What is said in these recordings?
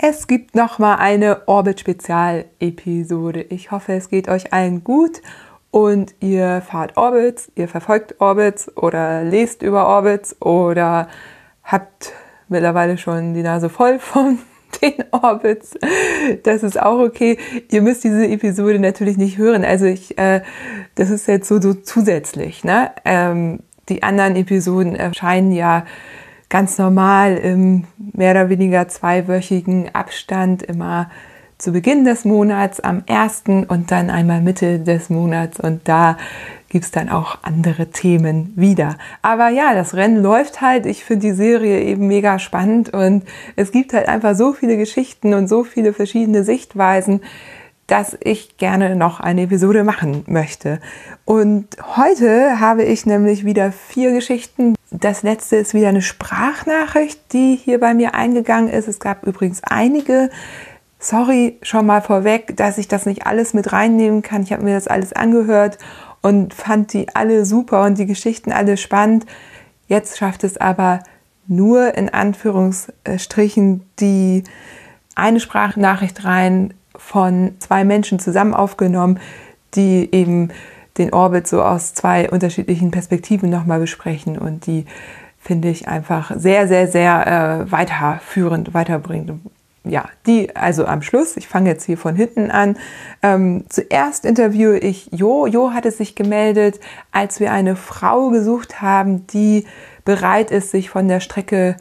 Es gibt noch mal eine Orbit-Spezial-Episode. Ich hoffe, es geht euch allen gut und ihr fahrt Orbits, ihr verfolgt Orbits oder lest über Orbits oder habt mittlerweile schon die Nase voll von den Orbits. Das ist auch okay. Ihr müsst diese Episode natürlich nicht hören. Also ich, äh, das ist jetzt so, so zusätzlich. Ne? Ähm, die anderen Episoden erscheinen ja ganz normal im mehr oder weniger zweiwöchigen Abstand immer zu Beginn des Monats am ersten und dann einmal Mitte des Monats und da gibt es dann auch andere Themen wieder. Aber ja, das Rennen läuft halt. Ich finde die Serie eben mega spannend und es gibt halt einfach so viele Geschichten und so viele verschiedene Sichtweisen, dass ich gerne noch eine Episode machen möchte. Und heute habe ich nämlich wieder vier Geschichten. Das letzte ist wieder eine Sprachnachricht, die hier bei mir eingegangen ist. Es gab übrigens einige. Sorry schon mal vorweg, dass ich das nicht alles mit reinnehmen kann. Ich habe mir das alles angehört und fand die alle super und die Geschichten alle spannend. Jetzt schafft es aber nur in Anführungsstrichen die eine Sprachnachricht rein von zwei Menschen zusammen aufgenommen, die eben den Orbit so aus zwei unterschiedlichen Perspektiven nochmal besprechen und die finde ich einfach sehr, sehr, sehr äh, weiterführend, weiterbringt ja, die also am Schluss, ich fange jetzt hier von hinten an. Ähm, zuerst interviewe ich Jo. Jo hatte sich gemeldet, als wir eine Frau gesucht haben, die bereit ist, sich von der Strecke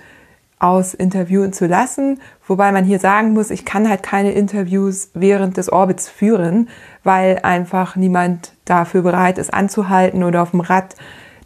aus interviewen zu lassen. Wobei man hier sagen muss, ich kann halt keine Interviews während des Orbits führen, weil einfach niemand dafür bereit ist anzuhalten oder auf dem Rad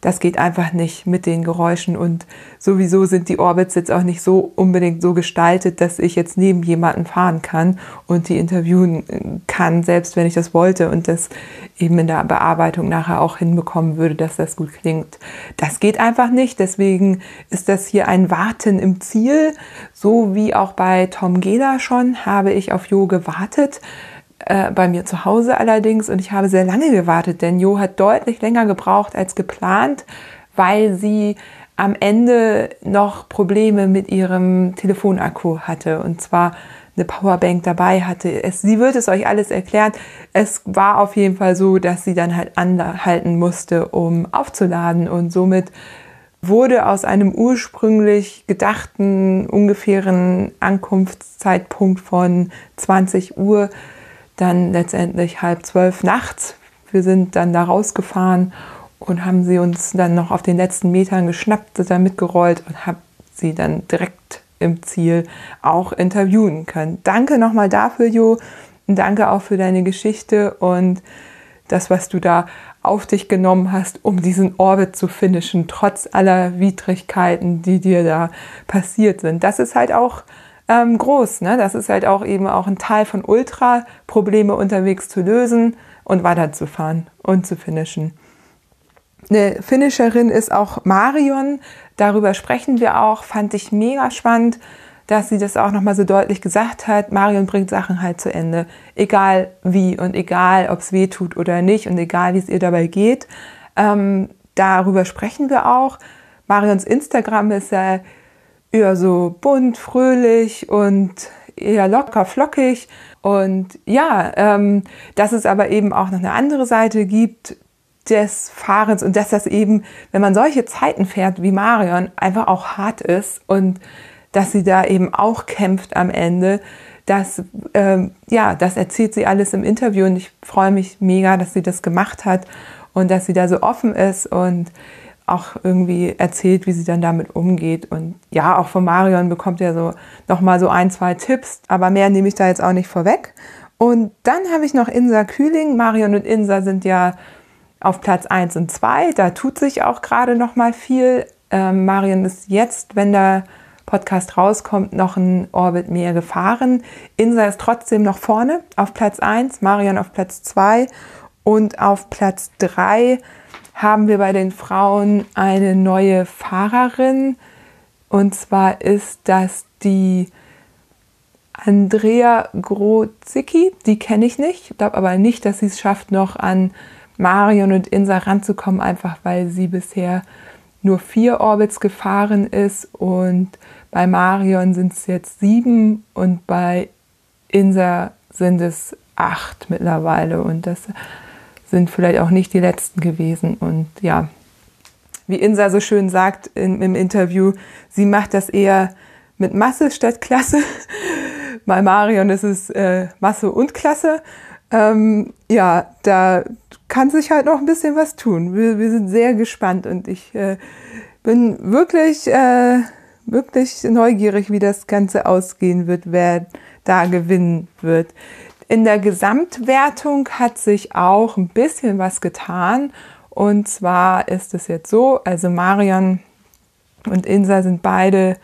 das geht einfach nicht mit den Geräuschen und sowieso sind die Orbits jetzt auch nicht so unbedingt so gestaltet, dass ich jetzt neben jemanden fahren kann und die interviewen kann, selbst wenn ich das wollte und das eben in der Bearbeitung nachher auch hinbekommen würde, dass das gut klingt. Das geht einfach nicht, deswegen ist das hier ein Warten im Ziel, so wie auch bei Tom Gela schon habe ich auf Jo gewartet äh, bei mir zu Hause allerdings und ich habe sehr lange gewartet, denn Jo hat deutlich länger gebraucht als geplant, weil sie am Ende noch Probleme mit ihrem Telefonakku hatte und zwar eine Powerbank dabei hatte. Es, sie wird es euch alles erklären. Es war auf jeden Fall so, dass sie dann halt anhalten musste, um aufzuladen und somit wurde aus einem ursprünglich gedachten ungefähren Ankunftszeitpunkt von 20 Uhr dann letztendlich halb zwölf nachts. Wir sind dann da rausgefahren und haben sie uns dann noch auf den letzten Metern geschnappt, sind dann mitgerollt und haben sie dann direkt im Ziel auch interviewen können. Danke nochmal dafür, Jo. Und danke auch für deine Geschichte und das, was du da auf dich genommen hast, um diesen Orbit zu finishen, trotz aller Widrigkeiten, die dir da passiert sind. Das ist halt auch ähm, groß. Ne? Das ist halt auch eben auch ein Teil von Ultra, Probleme unterwegs zu lösen und weiterzufahren und zu finishen. Eine Finisherin ist auch Marion. Darüber sprechen wir auch. Fand ich mega spannend, dass sie das auch nochmal so deutlich gesagt hat. Marion bringt Sachen halt zu Ende. Egal wie und egal, ob es weh tut oder nicht und egal, wie es ihr dabei geht. Ähm, darüber sprechen wir auch. Marions Instagram ist ja eher so bunt, fröhlich und eher locker, flockig. Und ja, ähm, dass es aber eben auch noch eine andere Seite gibt des Fahrens und dass das eben, wenn man solche Zeiten fährt wie Marion, einfach auch hart ist und dass sie da eben auch kämpft am Ende. Das, ähm, ja, das erzählt sie alles im Interview und ich freue mich mega, dass sie das gemacht hat und dass sie da so offen ist und auch irgendwie erzählt, wie sie dann damit umgeht. Und ja, auch von Marion bekommt er so nochmal so ein, zwei Tipps, aber mehr nehme ich da jetzt auch nicht vorweg. Und dann habe ich noch Insa Kühling. Marion und Insa sind ja auf Platz 1 und 2. Da tut sich auch gerade nochmal viel. Ähm, Marion ist jetzt, wenn der Podcast rauskommt, noch ein Orbit mehr gefahren. Insa ist trotzdem noch vorne auf Platz 1, Marion auf Platz 2 und auf Platz 3 haben wir bei den Frauen eine neue Fahrerin. Und zwar ist das die Andrea Grozicki. Die kenne ich nicht. Ich glaube aber nicht, dass sie es schafft, noch an Marion und Insa ranzukommen, einfach weil sie bisher nur vier Orbits gefahren ist und Bei Marion sind es jetzt sieben und bei Insa sind es acht mittlerweile. Und das sind vielleicht auch nicht die letzten gewesen. Und ja, wie Insa so schön sagt im, im Interview, sie macht das eher mit Masse statt Klasse. Bei Marion ist es äh, Masse und Klasse. Ähm, ja, da kann sich halt noch ein bisschen was tun. Wir, wir sind sehr gespannt und ich äh, bin wirklich, äh, wirklich neugierig, wie das Ganze ausgehen wird, wer da gewinnen wird. In der Gesamtwertung hat sich auch ein bisschen was getan. Und zwar ist es jetzt so, also Marion und Insa sind beide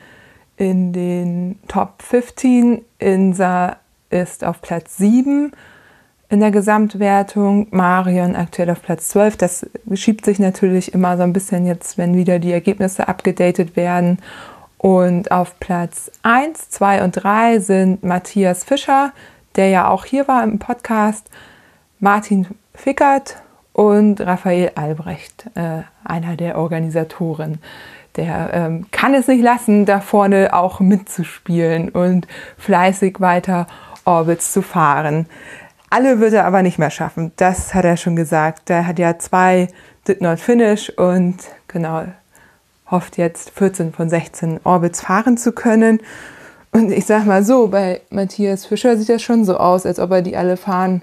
in den Top 15. Insa ist auf Platz 7 in der Gesamtwertung, Marion aktuell auf Platz 12. Das schiebt sich natürlich immer so ein bisschen jetzt, wenn wieder die Ergebnisse abgedatet werden. Und auf Platz 1, 2 und 3 sind Matthias Fischer, der ja auch hier war im Podcast, Martin Fickert und Raphael Albrecht, äh, einer der Organisatoren der ähm, kann es nicht lassen, da vorne auch mitzuspielen und fleißig weiter Orbits zu fahren. Alle wird er aber nicht mehr schaffen, das hat er schon gesagt. Der hat ja zwei Did Not Finish und genau hofft jetzt 14 von 16 Orbits fahren zu können. Und ich sag mal so, bei Matthias Fischer sieht das schon so aus, als ob er die alle fahren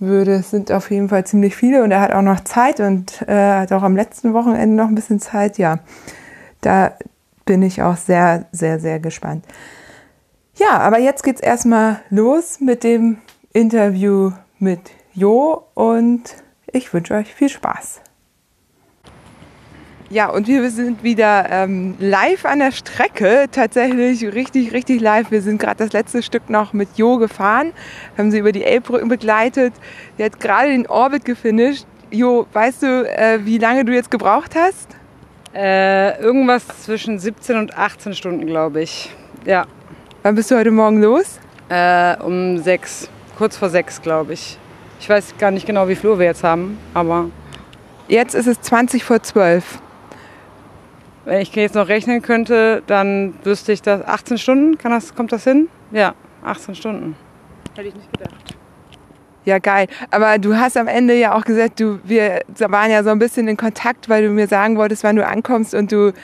würde. Es sind auf jeden Fall ziemlich viele und er hat auch noch Zeit und äh, hat auch am letzten Wochenende noch ein bisschen Zeit. Ja, da bin ich auch sehr, sehr, sehr gespannt. Ja, aber jetzt geht's erstmal los mit dem Interview mit Jo und ich wünsche euch viel Spaß. Ja, und wir sind wieder ähm, live an der Strecke, tatsächlich richtig, richtig live. Wir sind gerade das letzte Stück noch mit Jo gefahren, haben sie über die Elbbrücken begleitet. Sie hat gerade den Orbit gefinisht. Jo, weißt du, äh, wie lange du jetzt gebraucht hast? Äh, irgendwas zwischen 17 und 18 Stunden, glaube ich. Ja. Wann bist du heute Morgen los? Äh, um sechs, kurz vor sechs, glaube ich. Ich weiß gar nicht genau, wie viel Uhr wir jetzt haben, aber. Jetzt ist es 20 vor 12. Wenn ich jetzt noch rechnen könnte, dann wüsste ich das. 18 Stunden, kann das, kommt das hin? Ja, 18 Stunden. Hätte ich nicht gedacht. Ja, geil. Aber du hast am Ende ja auch gesagt, du, wir waren ja so ein bisschen in Kontakt, weil du mir sagen wolltest, wann du ankommst und du,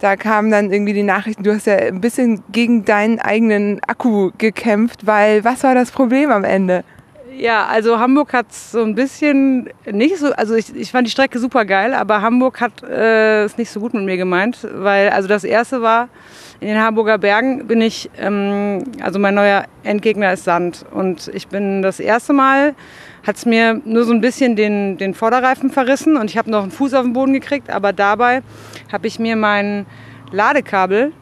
da kamen dann irgendwie die Nachrichten, du hast ja ein bisschen gegen deinen eigenen Akku gekämpft, weil was war das Problem am Ende? Ja, also Hamburg hat so ein bisschen nicht so, also ich, ich fand die Strecke super geil, aber Hamburg hat äh, es nicht so gut mit mir gemeint, weil also das erste war, in den Harburger Bergen bin ich, ähm, also mein neuer Endgegner ist Sand. Und ich bin das erste Mal, hat es mir nur so ein bisschen den, den Vorderreifen verrissen und ich habe noch einen Fuß auf den Boden gekriegt. Aber dabei habe ich mir mein Ladekabel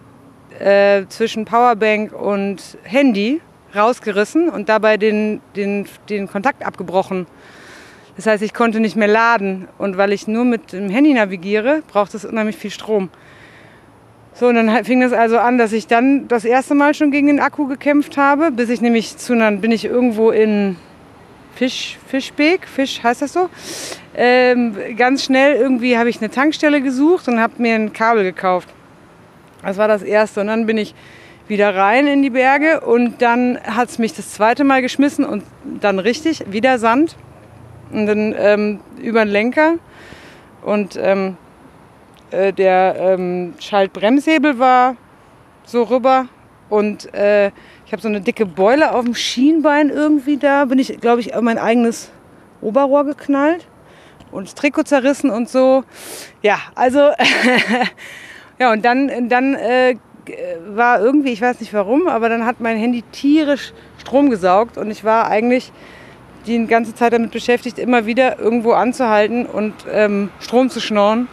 äh, zwischen Powerbank und Handy rausgerissen und dabei den, den, den Kontakt abgebrochen. Das heißt, ich konnte nicht mehr laden. Und weil ich nur mit dem Handy navigiere, braucht es unheimlich viel Strom. So, und dann fing es also an, dass ich dann das erste Mal schon gegen den Akku gekämpft habe, bis ich nämlich zu, dann bin ich irgendwo in Fisch, Fischbeek, Fisch heißt das so. Ähm, ganz schnell irgendwie habe ich eine Tankstelle gesucht und habe mir ein Kabel gekauft. Das war das erste. Und dann bin ich wieder rein in die Berge und dann hat es mich das zweite Mal geschmissen und dann richtig, wieder Sand und dann ähm, über den Lenker. Und ähm, äh, der ähm, Schaltbremshebel war so rüber und äh, ich habe so eine dicke Beule auf dem Schienbein irgendwie da. Bin ich, glaube ich, auf mein eigenes Oberrohr geknallt und das Trikot zerrissen und so. Ja, also ja und dann dann äh, war irgendwie, ich weiß nicht warum, aber dann hat mein Handy tierisch Strom gesaugt und ich war eigentlich die ganze Zeit damit beschäftigt, immer wieder irgendwo anzuhalten und ähm, Strom zu schnorren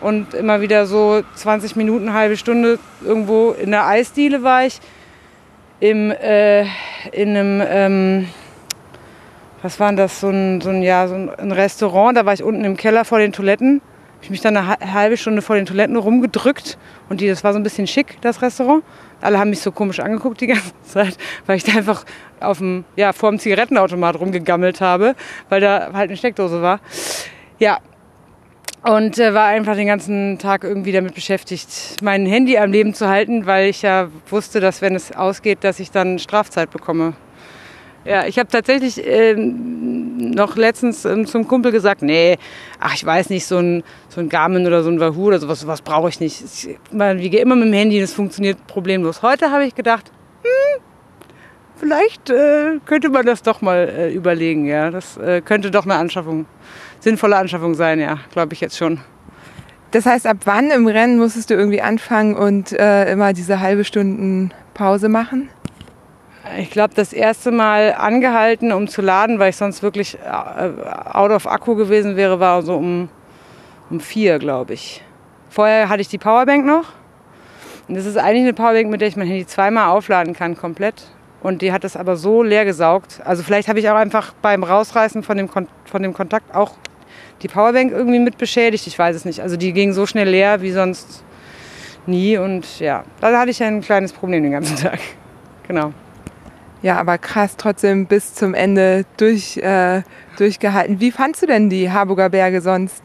und immer wieder so 20 Minuten, halbe Stunde irgendwo in der Eisdiele war ich. Im, äh, in einem, ähm, was war das, so ein, so ein, ja, so ein Restaurant, da war ich unten im Keller vor den Toiletten. Ich mich dann eine halbe Stunde vor den Toiletten rumgedrückt und die, das war so ein bisschen schick, das Restaurant. Alle haben mich so komisch angeguckt die ganze Zeit, weil ich da einfach auf dem, ja, vor dem Zigarettenautomat rumgegammelt habe, weil da halt eine Steckdose war. Ja, Und äh, war einfach den ganzen Tag irgendwie damit beschäftigt, mein Handy am Leben zu halten, weil ich ja wusste, dass wenn es ausgeht, dass ich dann Strafzeit bekomme. Ja, ich habe tatsächlich ähm, noch letztens ähm, zum Kumpel gesagt, nee, ach ich weiß nicht, so ein, so ein Garmin oder so ein Wahoo oder sowas, sowas brauche ich nicht. Ich wiege immer mit dem Handy, das funktioniert problemlos. Heute habe ich gedacht, hm, vielleicht äh, könnte man das doch mal äh, überlegen. Ja, das äh, könnte doch eine Anschaffung, sinnvolle Anschaffung sein. Ja, glaube ich jetzt schon. Das heißt, ab wann im Rennen musstest du irgendwie anfangen und äh, immer diese halbe Stunden Pause machen? Ich glaube, das erste Mal angehalten, um zu laden, weil ich sonst wirklich äh, out of Akku gewesen wäre, war so um, um vier, glaube ich. Vorher hatte ich die Powerbank noch. Und das ist eigentlich eine Powerbank, mit der ich mein Handy zweimal aufladen kann, komplett. Und die hat das aber so leer gesaugt. Also vielleicht habe ich auch einfach beim Rausreißen von dem, Kon von dem Kontakt auch die Powerbank irgendwie mit beschädigt. Ich weiß es nicht. Also die ging so schnell leer wie sonst nie. Und ja, da hatte ich ein kleines Problem den ganzen Tag. Genau. Ja, aber krass, trotzdem bis zum Ende durch, äh, durchgehalten. Wie fandst du denn die Harburger Berge sonst?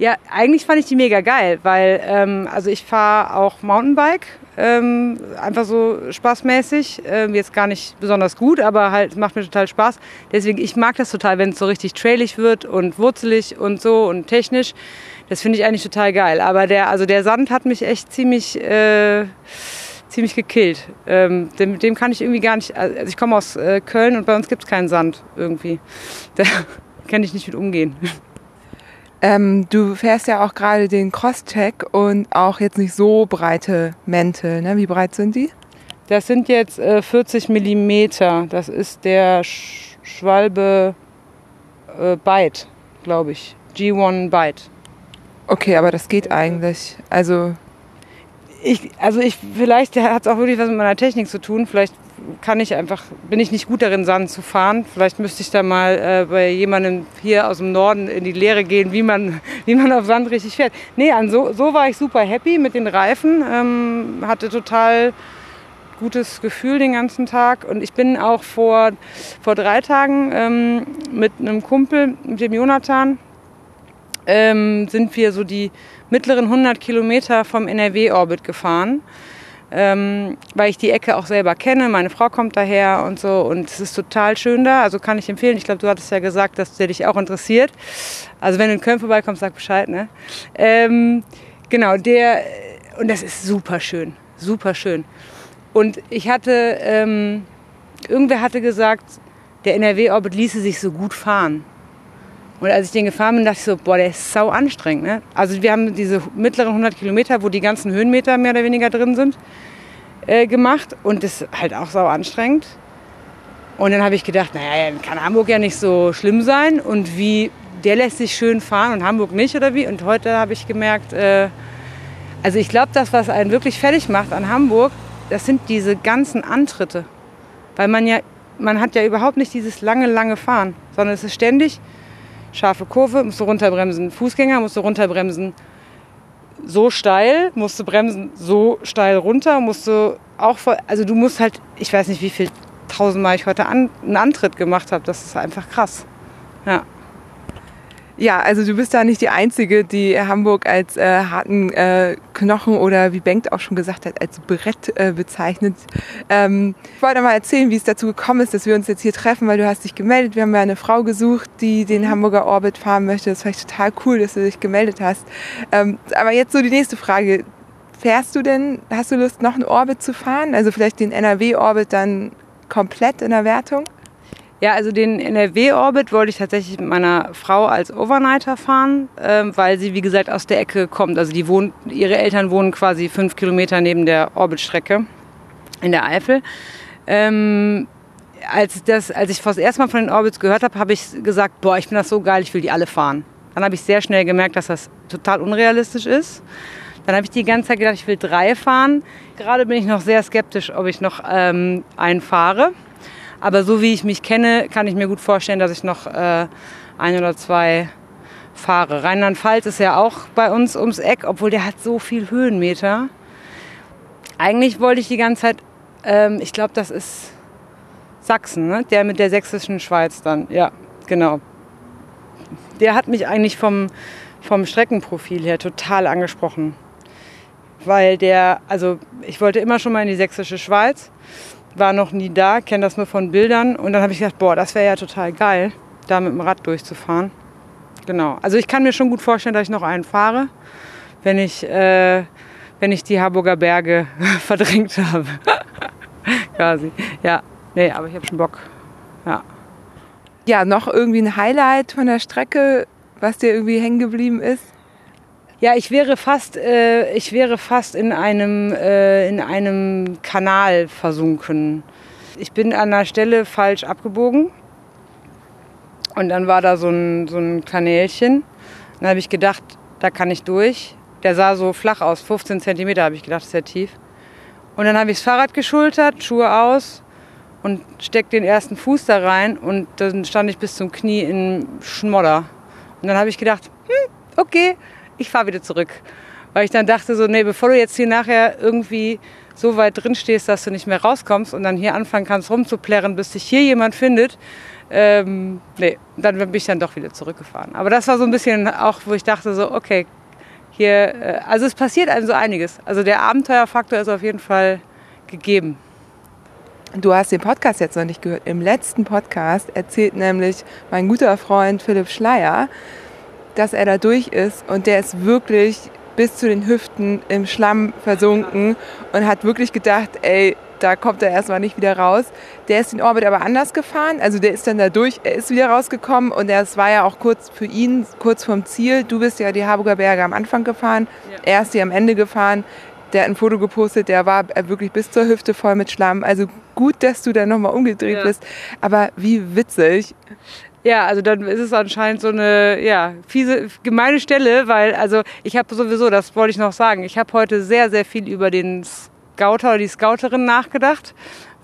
Ja, eigentlich fand ich die mega geil, weil ähm, also ich fahre auch Mountainbike, ähm, einfach so spaßmäßig. Ähm, jetzt gar nicht besonders gut, aber halt macht mir total Spaß. Deswegen, ich mag das total, wenn es so richtig trailig wird und wurzelig und so und technisch. Das finde ich eigentlich total geil. Aber der, also der Sand hat mich echt ziemlich, äh, ziemlich gekillt. Ähm, dem, dem kann ich irgendwie gar nicht. Also ich komme aus äh, Köln und bei uns gibt es keinen Sand irgendwie. Da kann ich nicht mit umgehen. Ähm, du fährst ja auch gerade den Crosscheck und auch jetzt nicht so breite Mäntel. Ne? Wie breit sind die? Das sind jetzt äh, 40 Millimeter. Das ist der Sch Schwalbe äh, Byte, glaube ich. G1 Byte. Okay, aber das geht eigentlich. Also ich, also ich, vielleicht hat es auch wirklich was mit meiner Technik zu tun. Vielleicht kann ich einfach, bin ich nicht gut darin, Sand zu fahren. Vielleicht müsste ich da mal äh, bei jemandem hier aus dem Norden in die Lehre gehen, wie man, wie man auf Sand richtig fährt. Nee, an so, so war ich super happy mit den Reifen. Ähm, hatte total gutes Gefühl den ganzen Tag. Und ich bin auch vor, vor drei Tagen ähm, mit einem Kumpel, mit dem Jonathan, ähm, sind wir so die mittleren 100 Kilometer vom NRW-Orbit gefahren ähm, weil ich die Ecke auch selber kenne. Meine Frau kommt daher und so und es ist total schön da. Also kann ich empfehlen. Ich glaube, du hattest ja gesagt, dass der dich auch interessiert. Also wenn du in Köln vorbeikommst, sag Bescheid. Ne? Ähm, genau, der und das ist super schön, super schön. Und ich hatte, ähm, irgendwer hatte gesagt, der NRW-Orbit ließe sich so gut fahren. Und als ich den gefahren bin, dachte ich so, boah, der ist sau anstrengend. Ne? Also wir haben diese mittleren 100 Kilometer, wo die ganzen Höhenmeter mehr oder weniger drin sind, äh, gemacht. Und das ist halt auch sau anstrengend. Und dann habe ich gedacht, naja, dann kann Hamburg ja nicht so schlimm sein. Und wie, der lässt sich schön fahren und Hamburg nicht oder wie? Und heute habe ich gemerkt, äh, also ich glaube, das, was einen wirklich fertig macht an Hamburg, das sind diese ganzen Antritte. Weil man ja, man hat ja überhaupt nicht dieses lange, lange Fahren, sondern es ist ständig scharfe Kurve, musst du runterbremsen. Fußgänger musst du runterbremsen. So steil, musst du bremsen, so steil runter, musst du auch voll, also du musst halt, ich weiß nicht, wie viel tausendmal ich heute an, einen Antritt gemacht habe, das ist einfach krass. Ja. Ja, also du bist da nicht die Einzige, die Hamburg als äh, harten äh, Knochen oder wie Bengt auch schon gesagt hat, als Brett äh, bezeichnet. Ähm, ich wollte mal erzählen, wie es dazu gekommen ist, dass wir uns jetzt hier treffen, weil du hast dich gemeldet. Wir haben ja eine Frau gesucht, die den mhm. Hamburger Orbit fahren möchte. Das fand ich total cool, dass du dich gemeldet hast. Ähm, aber jetzt so die nächste Frage. Fährst du denn, hast du Lust, noch einen Orbit zu fahren? Also vielleicht den NRW-Orbit dann komplett in der Wertung? Ja, also den NRW-Orbit wollte ich tatsächlich mit meiner Frau als Overnighter fahren, ähm, weil sie, wie gesagt, aus der Ecke kommt. Also die wohnt, ihre Eltern wohnen quasi fünf Kilometer neben der Orbitstrecke in der Eifel. Ähm, als, das, als ich das erste Mal von den Orbits gehört habe, habe ich gesagt, boah, ich finde das so geil, ich will die alle fahren. Dann habe ich sehr schnell gemerkt, dass das total unrealistisch ist. Dann habe ich die ganze Zeit gedacht, ich will drei fahren. Gerade bin ich noch sehr skeptisch, ob ich noch ähm, einen fahre. Aber so wie ich mich kenne, kann ich mir gut vorstellen, dass ich noch äh, ein oder zwei fahre. Rheinland-Pfalz ist ja auch bei uns ums Eck, obwohl der hat so viel Höhenmeter. Eigentlich wollte ich die ganze Zeit, ähm, ich glaube, das ist Sachsen, ne? der mit der sächsischen Schweiz dann. Ja, genau. Der hat mich eigentlich vom, vom Streckenprofil her total angesprochen. Weil der, also ich wollte immer schon mal in die sächsische Schweiz, war noch nie da, kenne das nur von Bildern. Und dann habe ich gedacht, boah, das wäre ja total geil, da mit dem Rad durchzufahren. Genau. Also ich kann mir schon gut vorstellen, dass ich noch einen fahre, wenn ich, äh, wenn ich die Harburger Berge verdrängt habe. Quasi. Ja. Nee, aber ich habe schon Bock. Ja. Ja, noch irgendwie ein Highlight von der Strecke, was dir irgendwie hängen geblieben ist? Ja, ich wäre fast, äh, ich wäre fast in einem, äh, in einem Kanal versunken. Ich bin an der Stelle falsch abgebogen. Und dann war da so ein, so ein Kanälchen. Dann habe ich gedacht, da kann ich durch. Der sah so flach aus, 15 Zentimeter habe ich gedacht, sehr tief. Und dann habe ich das Fahrrad geschultert, Schuhe aus und steck den ersten Fuß da rein und dann stand ich bis zum Knie in Schmodder. Und dann habe ich gedacht, hm, okay, ich fahre wieder zurück. Weil ich dann dachte so, nee, bevor du jetzt hier nachher irgendwie so weit drin stehst, dass du nicht mehr rauskommst und dann hier anfangen kannst rumzuplärren, bis dich hier jemand findet, ähm, nee, dann bin ich dann doch wieder zurückgefahren. Aber das war so ein bisschen auch, wo ich dachte so, okay, hier, äh, also es passiert einem so einiges. Also der Abenteuerfaktor ist auf jeden Fall gegeben. Du hast den Podcast jetzt noch nicht gehört. Im letzten Podcast erzählt nämlich mein guter Freund Philipp Schleier, dass er da durch ist und der ist wirklich bis zu den Hüften im Schlamm versunken und hat wirklich gedacht, ey, da kommt er erstmal nicht wieder raus. Der ist den Orbit aber anders gefahren, also der ist dann da durch, er ist wieder rausgekommen und es war ja auch kurz für ihn, kurz vorm Ziel. Du bist ja die Harburger Berge am Anfang gefahren, ja. er ist die am Ende gefahren der hat ein Foto gepostet, der war wirklich bis zur Hüfte voll mit Schlamm. Also gut, dass du da nochmal umgedreht ja. bist. Aber wie witzig. Ja, also dann ist es anscheinend so eine ja, fiese, gemeine Stelle, weil also ich habe sowieso, das wollte ich noch sagen, ich habe heute sehr, sehr viel über den Scouter oder die Scouterin nachgedacht,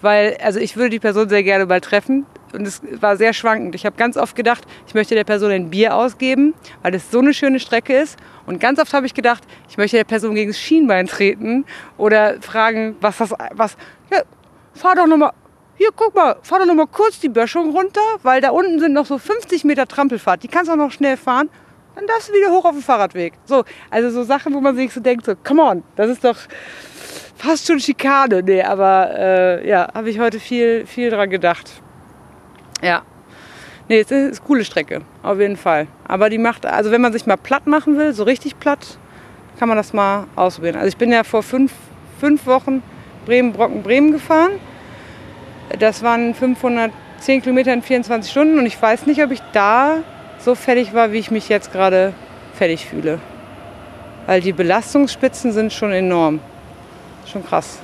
weil also ich würde die Person sehr gerne mal treffen und es war sehr schwankend. Ich habe ganz oft gedacht, ich möchte der Person ein Bier ausgeben, weil es so eine schöne Strecke ist. Und ganz oft habe ich gedacht, ich möchte der Person gegen das Schienbein treten oder fragen, was das, was, ja, fahr doch nochmal, hier, guck mal, fahr doch nochmal kurz die Böschung runter, weil da unten sind noch so 50 Meter Trampelfahrt, die kannst du auch noch schnell fahren. Dann darfst du wieder hoch auf den Fahrradweg. So, also so Sachen, wo man sich so denkt, so, come on, das ist doch fast schon Schikane. Nee, aber äh, ja, habe ich heute viel, viel dran gedacht. Ja. Nee, es ist eine coole Strecke, auf jeden Fall. Aber die macht, also wenn man sich mal platt machen will, so richtig platt, kann man das mal ausprobieren. Also ich bin ja vor fünf, fünf Wochen Bremen-Brocken-Bremen gefahren. Das waren 510 Kilometer in 24 Stunden und ich weiß nicht, ob ich da so fertig war, wie ich mich jetzt gerade fertig fühle. Weil die Belastungsspitzen sind schon enorm. Schon krass.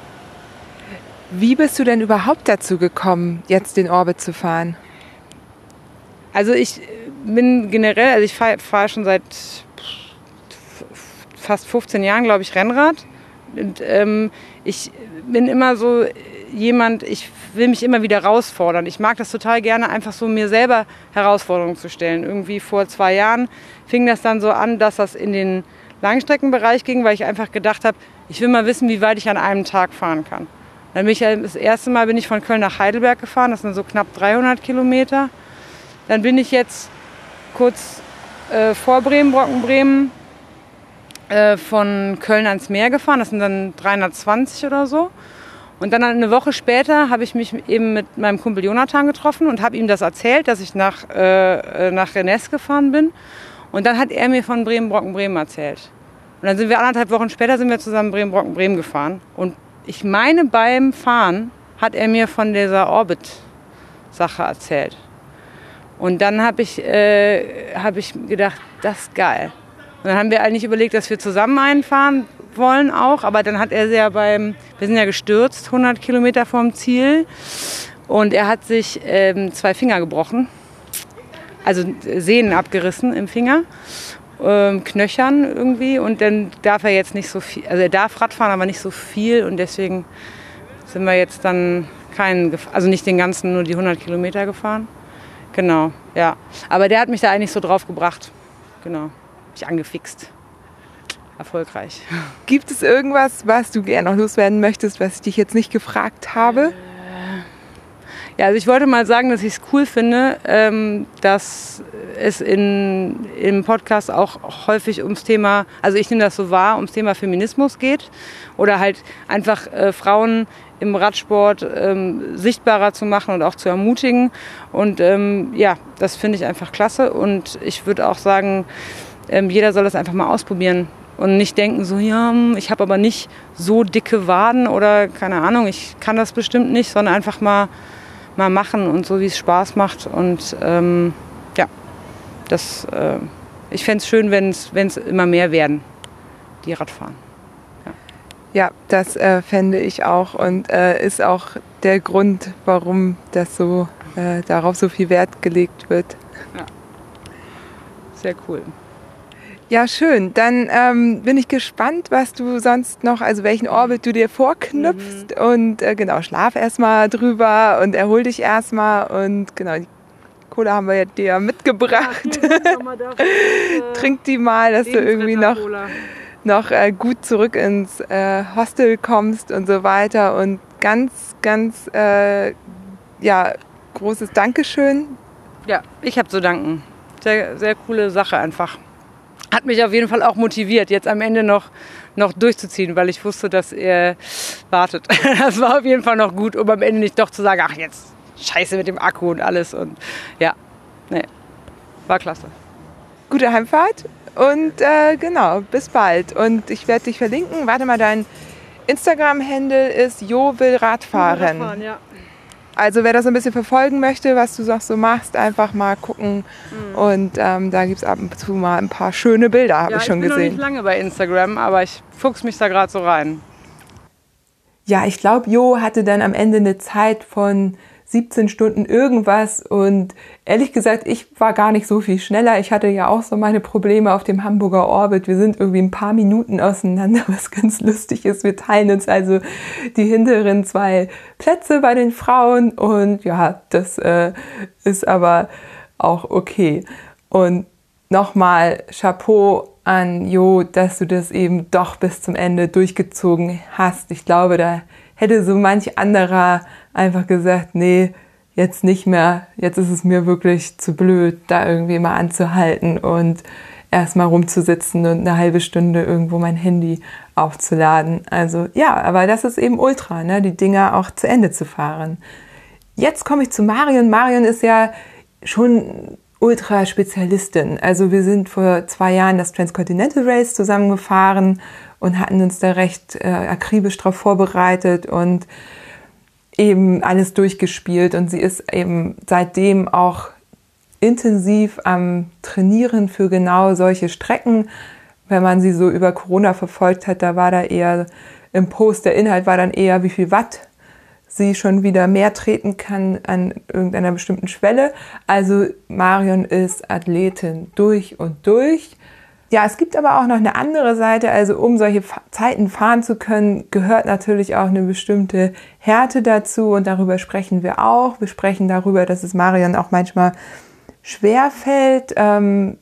Wie bist du denn überhaupt dazu gekommen, jetzt den Orbit zu fahren? Also ich bin generell, also ich fahre fahr schon seit fast 15 Jahren, glaube ich, Rennrad. Und, ähm, ich bin immer so jemand, ich will mich immer wieder herausfordern. Ich mag das total gerne, einfach so mir selber Herausforderungen zu stellen. Irgendwie vor zwei Jahren fing das dann so an, dass das in den Langstreckenbereich ging, weil ich einfach gedacht habe, ich will mal wissen, wie weit ich an einem Tag fahren kann. Dann bin ich das erste Mal bin ich von Köln nach Heidelberg gefahren, das sind so knapp 300 Kilometer. Dann bin ich jetzt kurz äh, vor Bremen, Brockenbremen, äh, von Köln ans Meer gefahren. Das sind dann 320 oder so. Und dann eine Woche später habe ich mich eben mit meinem Kumpel Jonathan getroffen und habe ihm das erzählt, dass ich nach, äh, nach Rennes gefahren bin. Und dann hat er mir von Bremen, Brocken, Bremen erzählt. Und dann sind wir anderthalb Wochen später sind wir zusammen Bremen, Brocken, Bremen gefahren. Und ich meine, beim Fahren hat er mir von dieser Orbit-Sache erzählt. Und dann habe ich, äh, hab ich gedacht, das ist geil. Und dann haben wir eigentlich überlegt, dass wir zusammen einfahren wollen auch. Aber dann hat er sehr beim, wir sind ja gestürzt, 100 Kilometer vom Ziel. Und er hat sich ähm, zwei Finger gebrochen. Also Sehnen abgerissen im Finger. Ähm, Knöchern irgendwie. Und dann darf er jetzt nicht so viel, also er darf Radfahren, aber nicht so viel. Und deswegen sind wir jetzt dann keinen, also nicht den ganzen, nur die 100 Kilometer gefahren. Genau, ja. Aber der hat mich da eigentlich so drauf gebracht. Genau. Mich angefixt. Erfolgreich. Gibt es irgendwas, was du gerne noch loswerden möchtest, was ich dich jetzt nicht gefragt habe? Ja, also ich wollte mal sagen, dass ich es cool finde, ähm, dass es in, im Podcast auch häufig ums Thema, also ich nehme das so wahr, ums Thema Feminismus geht oder halt einfach äh, Frauen im Radsport ähm, sichtbarer zu machen und auch zu ermutigen. Und ähm, ja, das finde ich einfach klasse. Und ich würde auch sagen, ähm, jeder soll das einfach mal ausprobieren und nicht denken so, ja, hm, ich habe aber nicht so dicke Waden oder keine Ahnung, ich kann das bestimmt nicht, sondern einfach mal mal machen und so, wie es Spaß macht. Und ähm, ja, das, äh, ich fände es schön, wenn es immer mehr werden, die Radfahren. Ja, ja das äh, fände ich auch und äh, ist auch der Grund, warum das so, äh, darauf so viel Wert gelegt wird. Ja. Sehr cool. Ja, schön. Dann ähm, bin ich gespannt, was du sonst noch, also welchen Orbit du dir vorknüpfst. Mhm. Und äh, genau, schlaf erstmal drüber und erhol dich erstmal. Und genau, die Cola haben wir dir mitgebracht. Ja, dafür, äh, Trink die mal, dass du irgendwie noch, noch äh, gut zurück ins äh, Hostel kommst und so weiter. Und ganz, ganz, äh, ja, großes Dankeschön. Ja, ich habe zu danken. Sehr, sehr coole Sache einfach hat mich auf jeden Fall auch motiviert, jetzt am Ende noch, noch durchzuziehen, weil ich wusste, dass er wartet. Das war auf jeden Fall noch gut, um am Ende nicht doch zu sagen, ach jetzt scheiße mit dem Akku und alles. Und ja, nee, war klasse. Gute Heimfahrt und äh, genau, bis bald. Und ich werde dich verlinken. Warte mal, dein Instagram-Handle ist Jo will Radfahren. Radfahren ja. Also wer das ein bisschen verfolgen möchte, was du so machst, einfach mal gucken. Mhm. Und ähm, da gibt es ab und zu mal ein paar schöne Bilder, habe ja, ich schon gesehen. Ich bin noch nicht lange bei Instagram, aber ich fuchs mich da gerade so rein. Ja, ich glaube, Jo hatte dann am Ende eine Zeit von 17 Stunden irgendwas. Und ehrlich gesagt, ich war gar nicht so viel schneller. Ich hatte ja auch so meine Probleme auf dem Hamburger Orbit. Wir sind irgendwie ein paar Minuten auseinander, was ganz lustig ist. Wir teilen uns also die hinteren zwei Plätze bei den Frauen. Und ja, das äh, ist aber auch okay. Und nochmal Chapeau an Jo, dass du das eben doch bis zum Ende durchgezogen hast. Ich glaube, da hätte so manch anderer einfach gesagt, nee, jetzt nicht mehr, jetzt ist es mir wirklich zu blöd, da irgendwie mal anzuhalten und erstmal rumzusitzen und eine halbe Stunde irgendwo mein Handy aufzuladen. Also ja, aber das ist eben Ultra, ne? die Dinger auch zu Ende zu fahren. Jetzt komme ich zu Marion. Marion ist ja schon Ultra-Spezialistin. Also wir sind vor zwei Jahren das Transcontinental Race zusammengefahren und hatten uns da recht äh, akribisch darauf vorbereitet und eben alles durchgespielt. Und sie ist eben seitdem auch intensiv am Trainieren für genau solche Strecken. Wenn man sie so über Corona verfolgt hat, da war da eher im Post, der Inhalt war dann eher, wie viel Watt sie schon wieder mehr treten kann an irgendeiner bestimmten Schwelle. Also Marion ist Athletin durch und durch. Ja, es gibt aber auch noch eine andere Seite. Also um solche Zeiten fahren zu können, gehört natürlich auch eine bestimmte Härte dazu. Und darüber sprechen wir auch. Wir sprechen darüber, dass es Marion auch manchmal schwer fällt, ähm,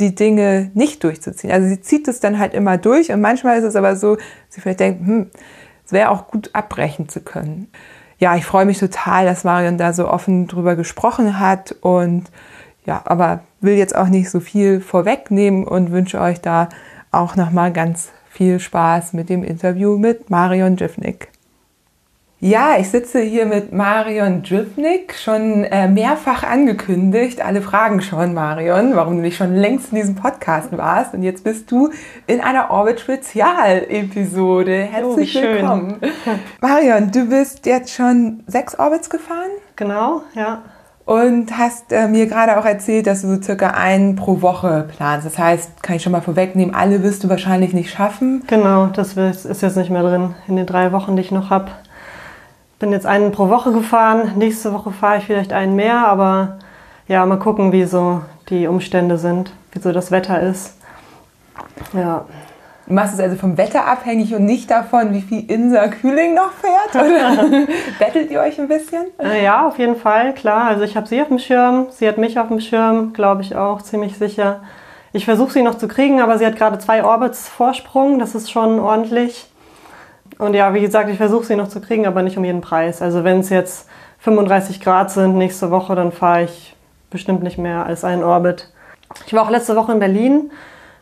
die Dinge nicht durchzuziehen. Also sie zieht es dann halt immer durch. Und manchmal ist es aber so, sie vielleicht denkt, hm, es wäre auch gut abbrechen zu können. Ja, ich freue mich total, dass Marion da so offen drüber gesprochen hat und ja, aber will jetzt auch nicht so viel vorwegnehmen und wünsche euch da auch nochmal ganz viel Spaß mit dem Interview mit Marion Jivnik. Ja, ich sitze hier mit Marion Dripnik, schon äh, mehrfach angekündigt. Alle fragen schon, Marion, warum du nicht schon längst in diesem Podcast warst. Und jetzt bist du in einer Orbit-Spezial-Episode. Herzlich oh, willkommen. Marion, du bist jetzt schon sechs Orbits gefahren? Genau, ja und hast äh, mir gerade auch erzählt, dass du so circa einen pro Woche planst. Das heißt, kann ich schon mal vorwegnehmen, alle wirst du wahrscheinlich nicht schaffen. Genau, das ist jetzt nicht mehr drin in den drei Wochen, die ich noch habe. Bin jetzt einen pro Woche gefahren. Nächste Woche fahre ich vielleicht einen mehr, aber ja, mal gucken, wie so die Umstände sind, wie so das Wetter ist. Ja. Du machst es also vom Wetter abhängig und nicht davon, wie viel Insa Kühling noch fährt? Oder bettelt ihr euch ein bisschen? Äh, ja, auf jeden Fall, klar. Also ich habe sie auf dem Schirm, sie hat mich auf dem Schirm, glaube ich auch, ziemlich sicher. Ich versuche sie noch zu kriegen, aber sie hat gerade zwei Orbits Vorsprung, das ist schon ordentlich. Und ja, wie gesagt, ich versuche sie noch zu kriegen, aber nicht um jeden Preis. Also wenn es jetzt 35 Grad sind nächste Woche, dann fahre ich bestimmt nicht mehr als einen Orbit. Ich war auch letzte Woche in Berlin,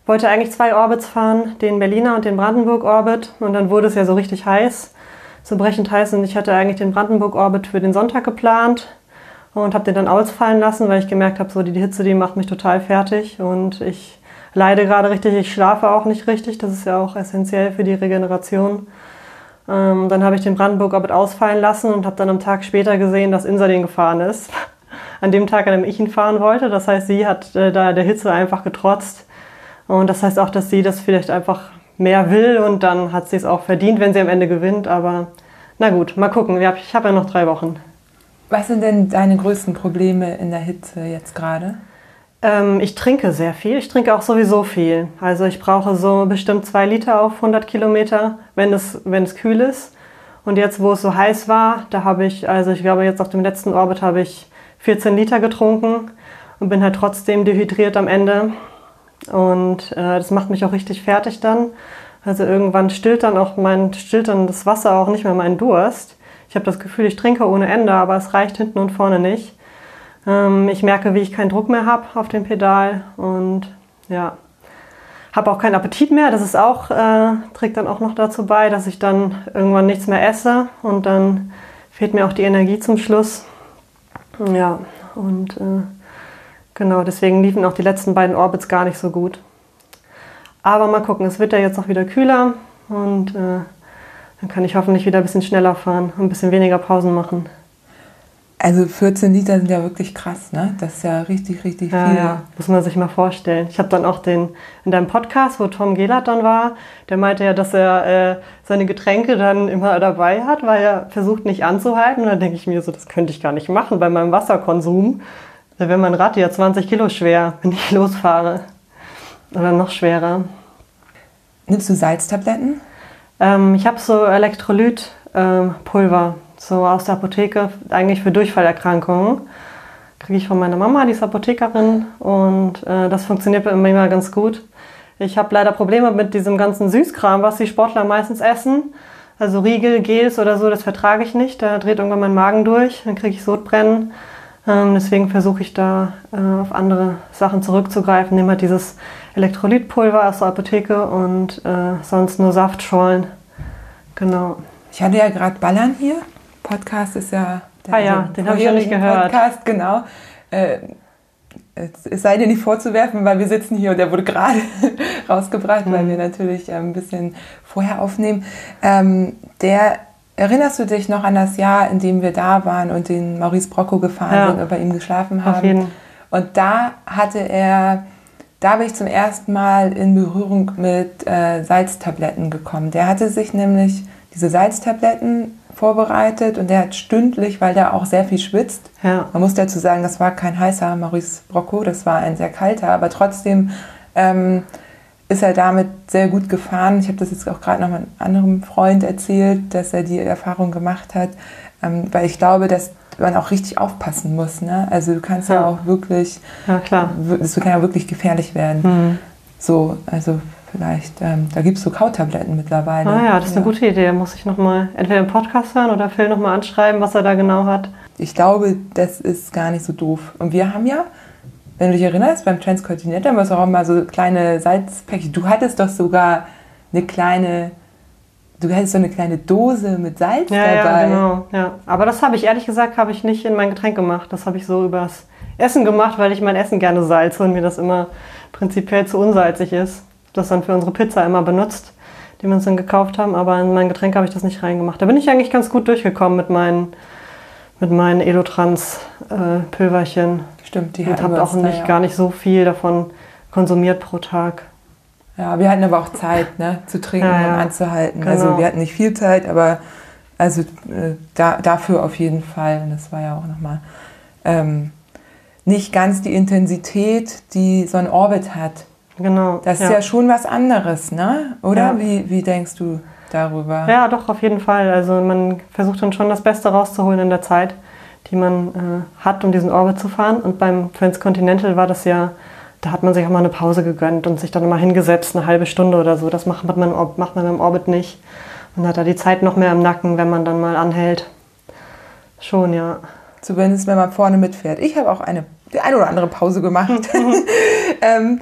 wollte eigentlich zwei Orbits fahren, den Berliner und den Brandenburg-Orbit. Und dann wurde es ja so richtig heiß, so brechend heiß. Und ich hatte eigentlich den Brandenburg-Orbit für den Sonntag geplant und habe den dann ausfallen lassen, weil ich gemerkt habe, so die Hitze, die macht mich total fertig. Und ich leide gerade richtig, ich schlafe auch nicht richtig. Das ist ja auch essentiell für die Regeneration. Ähm, dann habe ich den Brandenburg-Orbit ausfallen lassen und habe dann am Tag später gesehen, dass Insa den gefahren ist. An dem Tag, an dem ich ihn fahren wollte. Das heißt, sie hat äh, da der Hitze einfach getrotzt und das heißt auch, dass sie das vielleicht einfach mehr will und dann hat sie es auch verdient, wenn sie am Ende gewinnt. Aber na gut, mal gucken. Ich habe ja noch drei Wochen. Was sind denn deine größten Probleme in der Hitze jetzt gerade? Ähm, ich trinke sehr viel. Ich trinke auch sowieso viel. Also ich brauche so bestimmt zwei Liter auf 100 Kilometer, wenn es, wenn es kühl ist. Und jetzt, wo es so heiß war, da habe ich, also ich glaube jetzt auf dem letzten Orbit habe ich 14 Liter getrunken und bin halt trotzdem dehydriert am Ende. Und äh, das macht mich auch richtig fertig dann. Also irgendwann stillt dann auch mein, stillt dann das Wasser auch nicht mehr meinen Durst. Ich habe das Gefühl, ich trinke ohne Ende, aber es reicht hinten und vorne nicht. Ähm, ich merke, wie ich keinen Druck mehr habe auf dem Pedal und ja, habe auch keinen Appetit mehr. Das ist auch, äh, trägt dann auch noch dazu bei, dass ich dann irgendwann nichts mehr esse und dann fehlt mir auch die Energie zum Schluss. Ja, und äh, Genau, deswegen liefen auch die letzten beiden Orbits gar nicht so gut. Aber mal gucken, es wird ja jetzt auch wieder kühler und äh, dann kann ich hoffentlich wieder ein bisschen schneller fahren und ein bisschen weniger Pausen machen. Also 14 Liter sind ja wirklich krass, ne? Das ist ja richtig, richtig viel. Ja, ja. muss man sich mal vorstellen. Ich habe dann auch den, in deinem Podcast, wo Tom Gelert dann war, der meinte ja, dass er äh, seine Getränke dann immer dabei hat, weil er versucht nicht anzuhalten. Und dann denke ich mir so, das könnte ich gar nicht machen bei meinem Wasserkonsum. Da wäre mein Rad ja 20 Kilo schwer, wenn ich losfahre. Oder noch schwerer. Nimmst du Salztabletten? Ähm, ich habe so Elektrolytpulver, ähm, so aus der Apotheke, eigentlich für Durchfallerkrankungen. Kriege ich von meiner Mama, die ist Apothekerin, und äh, das funktioniert bei mir immer ganz gut. Ich habe leider Probleme mit diesem ganzen Süßkram, was die Sportler meistens essen. Also Riegel, Gels oder so, das vertrage ich nicht. Da dreht irgendwann mein Magen durch, dann kriege ich Sodbrennen. Ähm, deswegen versuche ich da äh, auf andere Sachen zurückzugreifen. Nehme halt dieses Elektrolytpulver aus der Apotheke und äh, sonst nur Saftschollen. Genau. Ich hatte ja gerade Ballern hier. Podcast ist ja der ah, ja, den habe ich ja nicht gehört. Podcast, genau. Äh, es sei dir nicht vorzuwerfen, weil wir sitzen hier und der wurde gerade rausgebracht, mhm. weil wir natürlich ein bisschen vorher aufnehmen. Ähm, der Erinnerst du dich noch an das Jahr, in dem wir da waren und den Maurice Brocco gefahren ja. sind und bei ihm geschlafen haben? Und da hatte er, da bin ich zum ersten Mal in Berührung mit äh, Salztabletten gekommen. Der hatte sich nämlich diese Salztabletten vorbereitet und der hat stündlich, weil der auch sehr viel schwitzt. Ja. Man muss dazu sagen, das war kein heißer Maurice Brocco, das war ein sehr kalter, aber trotzdem ähm, ist er damit sehr gut gefahren. Ich habe das jetzt auch gerade noch einem anderen Freund erzählt, dass er die Erfahrung gemacht hat, ähm, weil ich glaube, dass man auch richtig aufpassen muss. Ne? Also du kannst ja, ja auch wirklich, ja klar, das kann ja wirklich gefährlich werden. Mhm. So, also vielleicht, ähm, da gibt es so Kautabletten mittlerweile. Ah ja, das ist ja. eine gute Idee. Muss ich nochmal entweder im Podcast hören oder Phil nochmal anschreiben, was er da genau hat. Ich glaube, das ist gar nicht so doof. Und wir haben ja wenn du dich erinnerst, beim Transcontinental haben wir auch mal so kleine Salzpäckchen. Du hattest doch sogar eine kleine, du hattest so eine kleine Dose mit Salz ja, dabei. Ja, genau. Ja. Aber das habe ich ehrlich gesagt, habe ich nicht in mein Getränk gemacht. Das habe ich so übers Essen gemacht, weil ich mein Essen gerne salze und mir das immer prinzipiell zu unsalzig ist. Das dann für unsere Pizza immer benutzt, die wir uns dann gekauft haben. Aber in mein Getränk habe ich das nicht reingemacht. Da bin ich eigentlich ganz gut durchgekommen mit meinen, mit meinen Elotrans-Pülverchen. Stimmt, die und habe auch nicht, ja. gar nicht so viel davon konsumiert pro Tag. Ja, wir hatten aber auch Zeit, ne, zu trinken ja, ja. und anzuhalten. Also genau. Also wir hatten nicht viel Zeit, aber also äh, da, dafür auf jeden Fall. Und das war ja auch nochmal ähm, nicht ganz die Intensität, die so ein Orbit hat. Genau. Das ist ja, schon was anderes, ne? Oder? Wie, wie denkst du darüber? Ja, doch, auf jeden Fall. Also man versucht dann schon das Beste rauszuholen in der Zeit die man äh, hat, um diesen Orbit zu fahren. Und beim Transcontinental war das ja, da hat man sich auch mal eine Pause gegönnt und sich dann mal hingesetzt, eine halbe Stunde oder so. Das macht man, macht man beim Orbit nicht. Man hat da die Zeit noch mehr im Nacken, wenn man dann mal anhält. Schon, ja. Zumindest wenn man vorne mitfährt. Ich habe auch eine, die eine oder andere Pause gemacht. ähm,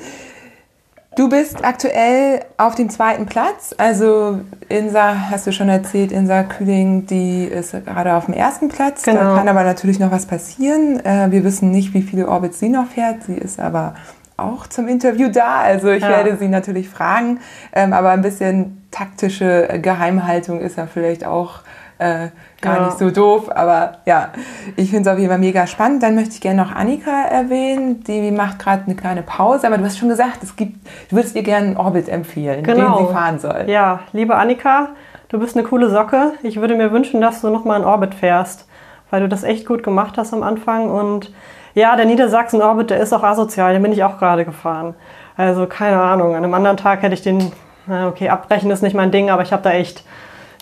du bist aktuell auf dem zweiten Platz. Also Insa, hast du schon erzählt, Insa Kühling, die ist gerade auf dem ersten Platz. Genau. Da kann aber natürlich noch was passieren. Äh, wir wissen nicht, wie viele Orbits sie noch fährt. Sie ist aber auch zum Interview da. Also ich Ja. werde sie natürlich fragen. Ähm, aber ein bisschen taktische Geheimhaltung ist ja vielleicht auch äh, gar Ja. nicht so doof. Aber ja, ich finde es auf jeden Fall mega spannend. Dann möchte ich gerne noch Annika erwähnen. Die macht gerade eine kleine Pause. Aber du hast schon gesagt, es gibt, du würdest ihr gerne einen Orbit empfehlen, Genau. den sie fahren soll. Ja, liebe Annika, du bist eine coole Socke. Ich würde mir wünschen, dass du nochmal in Orbit fährst, weil du das echt gut gemacht hast am Anfang. Und ja, der Niedersachsen-Orbit, der ist auch asozial, den bin ich auch gerade gefahren. Also keine Ahnung, an einem anderen Tag hätte ich den, okay, abbrechen ist nicht mein Ding, aber ich habe da echt,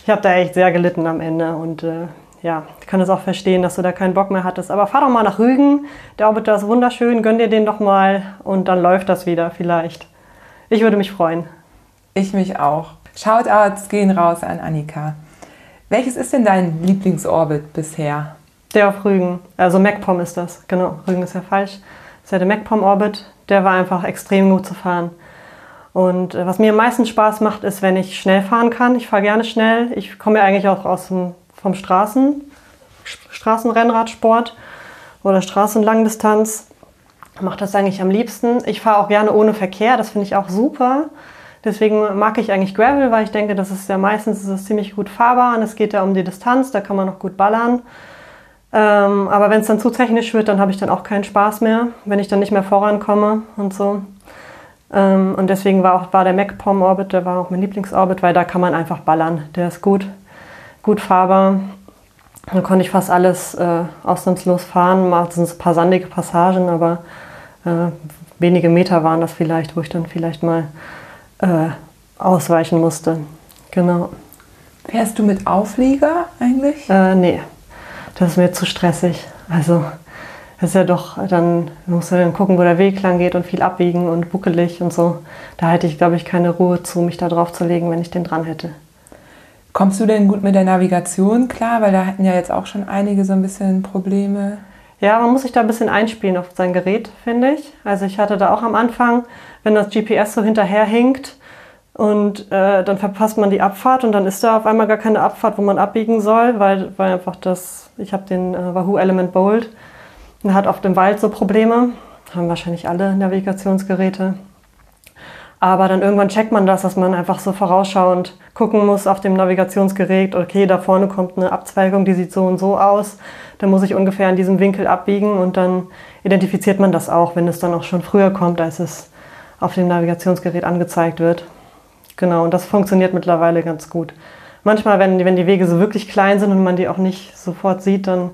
ich habe da echt sehr gelitten am Ende. Und äh, ja, ich kann es auch verstehen, dass du da keinen Bock mehr hattest. Aber fahr doch mal nach Rügen, der Orbit da ist wunderschön, gönn dir den doch mal und dann läuft das wieder vielleicht. Ich würde mich freuen. Ich mich auch. Shoutouts gehen raus an Annika. Welches ist denn dein Lieblingsorbit bisher? Der auf Rügen. Also MacPom ist das. Genau, Rügen ist ja falsch. Das ist ja der MacPom Orbit. Der war einfach extrem gut zu fahren. Und äh, was mir am meisten Spaß macht, ist, wenn ich schnell fahren kann. Ich fahre gerne schnell. Ich komme ja eigentlich auch aus dem, vom Straßen, Straßenrennradsport oder Straßenlangdistanz. Mache das eigentlich am liebsten. Ich fahre auch gerne ohne Verkehr. Das finde ich auch super. Deswegen mag ich eigentlich Gravel, weil ich denke, das ist ja meistens ist es ziemlich gut fahrbar und es geht ja um die Distanz, da kann man noch gut ballern. Ähm, aber wenn es dann zu technisch wird, dann habe ich dann auch keinen Spaß mehr, wenn ich dann nicht mehr vorankomme und so. Ähm, und deswegen war auch war der MacPom Orbit, der war auch mein Lieblingsorbit, weil da kann man einfach ballern. Der ist gut, gut fahrbar. Da konnte ich fast alles äh, ausnahmslos fahren. Mal sind ein paar sandige Passagen, aber äh, wenige Meter waren das vielleicht, wo ich dann vielleicht mal äh, ausweichen musste. Genau. Fährst du mit Auflieger eigentlich? Äh, nee, das ist mir zu stressig. Also, das ist ja doch, dann musst du dann gucken, wo der Weg lang geht und viel abbiegen und buckelig und so. Da hätte ich, glaube ich, keine Ruhe zu, mich da drauf zu legen, wenn ich den dran hätte. Kommst du denn gut mit der Navigation klar? Weil da hatten ja jetzt auch schon einige so ein bisschen Probleme. Ja, man muss sich da ein bisschen einspielen auf sein Gerät, finde ich. Also ich hatte da auch am Anfang, wenn das GPS so hinterherhinkt und äh, dann verpasst man die Abfahrt und dann ist da auf einmal gar keine Abfahrt, wo man abbiegen soll, weil, weil einfach das, ich habe den äh, Wahoo Element Bold und hat auf dem Wald so Probleme. Haben wahrscheinlich alle Navigationsgeräte. Aber dann irgendwann checkt man das, dass man einfach so vorausschauend gucken muss auf dem Navigationsgerät, okay, da vorne kommt eine Abzweigung, die sieht so und so aus. Dann muss ich ungefähr in diesem Winkel abbiegen und dann identifiziert man das auch, wenn es dann auch schon früher kommt, als es auf dem Navigationsgerät angezeigt wird. Genau, und das funktioniert mittlerweile ganz gut. Manchmal, wenn, wenn die Wege so wirklich klein sind und man die auch nicht sofort sieht, dann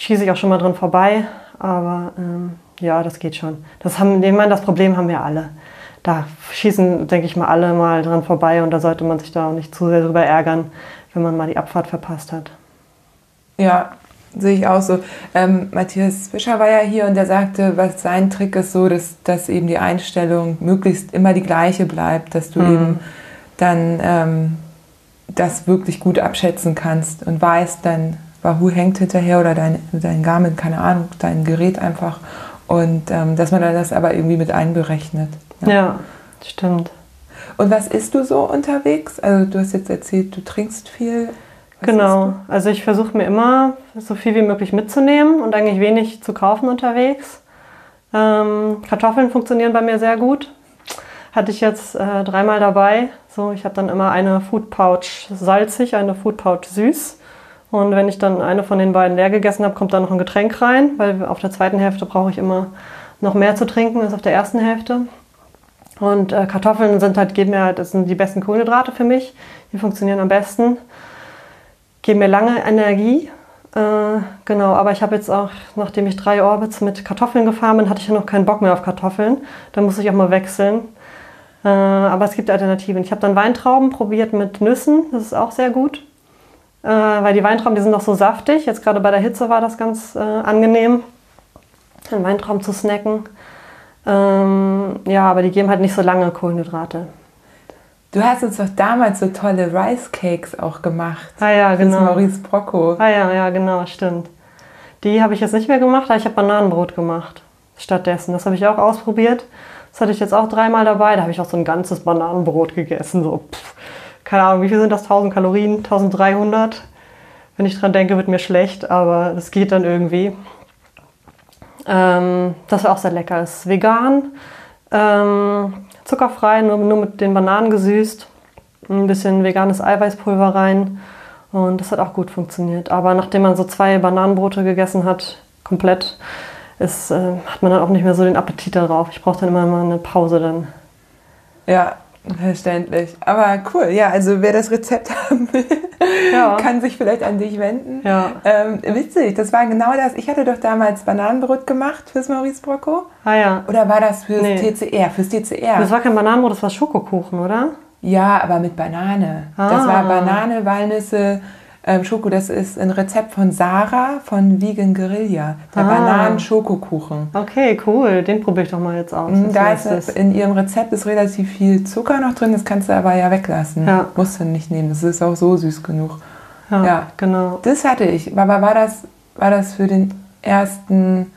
schieße ich auch schon mal drin vorbei. Aber ähm, ja, das geht schon. Das haben, ich meine, das Problem haben wir alle. Da schießen, denke ich mal, alle mal dran vorbei und da sollte man sich da auch nicht zu sehr drüber ärgern, wenn man mal die Abfahrt verpasst hat. Ja, sehe ich auch so. Ähm, Matthias Fischer war ja hier und der sagte, was sein Trick ist so, dass, dass eben die Einstellung möglichst immer die gleiche bleibt, dass du eben dann ähm, das wirklich gut abschätzen kannst und weißt, dein Wahoo hängt hinterher oder dein, dein Garmin, keine Ahnung, dein Gerät einfach und ähm, dass man dann das aber irgendwie mit einberechnet. Ja, stimmt. Und was isst du so unterwegs? Also du hast jetzt erzählt, du trinkst viel. Was Genau. Also ich versuche mir immer so viel wie möglich mitzunehmen und eigentlich wenig zu kaufen unterwegs. Ähm, Kartoffeln funktionieren bei mir sehr gut. Hatte ich jetzt äh, dreimal dabei. So, ich habe dann immer eine Food Pouch salzig, eine Food Pouch süß. Und wenn ich dann eine von den beiden leer gegessen habe, kommt da noch ein Getränk rein, weil auf der zweiten Hälfte brauche ich immer noch mehr zu trinken als auf der ersten Hälfte. Und äh, Kartoffeln sind halt, geben mir halt, das sind die besten Kohlenhydrate für mich. Die funktionieren am besten geben mir lange Energie. Äh, genau, aber ich habe jetzt auch, nachdem ich drei Orbits mit Kartoffeln gefahren bin, hatte ich ja noch keinen Bock mehr auf Kartoffeln. Da muss ich auch mal wechseln. Äh, aber es gibt Alternativen. Ich habe dann Weintrauben probiert mit Nüssen. Das ist auch sehr gut. Äh, weil die Weintrauben, die sind noch so saftig. Jetzt gerade bei der Hitze war das ganz äh, angenehm, einen Weintrauben zu snacken. Ähm, ja, aber die geben halt nicht so lange Kohlenhydrate. Du hast uns doch damals so tolle Rice Cakes auch gemacht. Ah ja, Das genau. Maurice Brocco. Ah ja, ja, genau, stimmt. Die habe ich jetzt nicht mehr gemacht, aber ich habe Bananenbrot gemacht stattdessen. Das habe ich auch ausprobiert. Das hatte ich jetzt auch dreimal dabei. Da habe ich auch so ein ganzes Bananenbrot gegessen. So, pff, keine Ahnung, wie viel sind das? 1000 Kalorien? 1300? Wenn ich dran denke, wird mir schlecht, aber das geht dann irgendwie. Ähm, das war auch sehr lecker. Ist vegan, ähm, zuckerfrei, nur, nur mit den Bananen gesüßt. Ein bisschen veganes Eiweißpulver rein. Und das hat auch gut funktioniert. Aber nachdem man so zwei Bananenbrote gegessen hat, komplett, ist, äh, hat man dann auch nicht mehr so den Appetit darauf. Ich brauche dann immer mal eine Pause dann. Ja, verständlich. Aber cool, ja, also wer das Rezept haben will, ja. kann sich vielleicht an dich wenden. Ja. Ähm, witzig, das war genau das. Ich hatte doch damals Bananenbrot gemacht fürs Maurice Brocco. Ah ja. Oder war das fürs nee. TCR? Fürs TCR. Das war kein Bananenbrot, das war Schokokuchen, oder? Ja, aber mit Banane. Ah. Das war Banane, Walnüsse, ähm, Schoko, das ist ein Rezept von Sarah von Vegan Guerilla. Der ah. Bananen-Schokokuchen. Okay, cool. Den probiere ich doch mal jetzt aus. Mhm, da ist in ihrem Rezept ist relativ viel Zucker noch drin. Das kannst du aber ja weglassen. Ja. Musst du nicht nehmen. Das ist auch so süß genug. Ja, ja. genau. Das hatte ich. Aber war das, war das für den ersten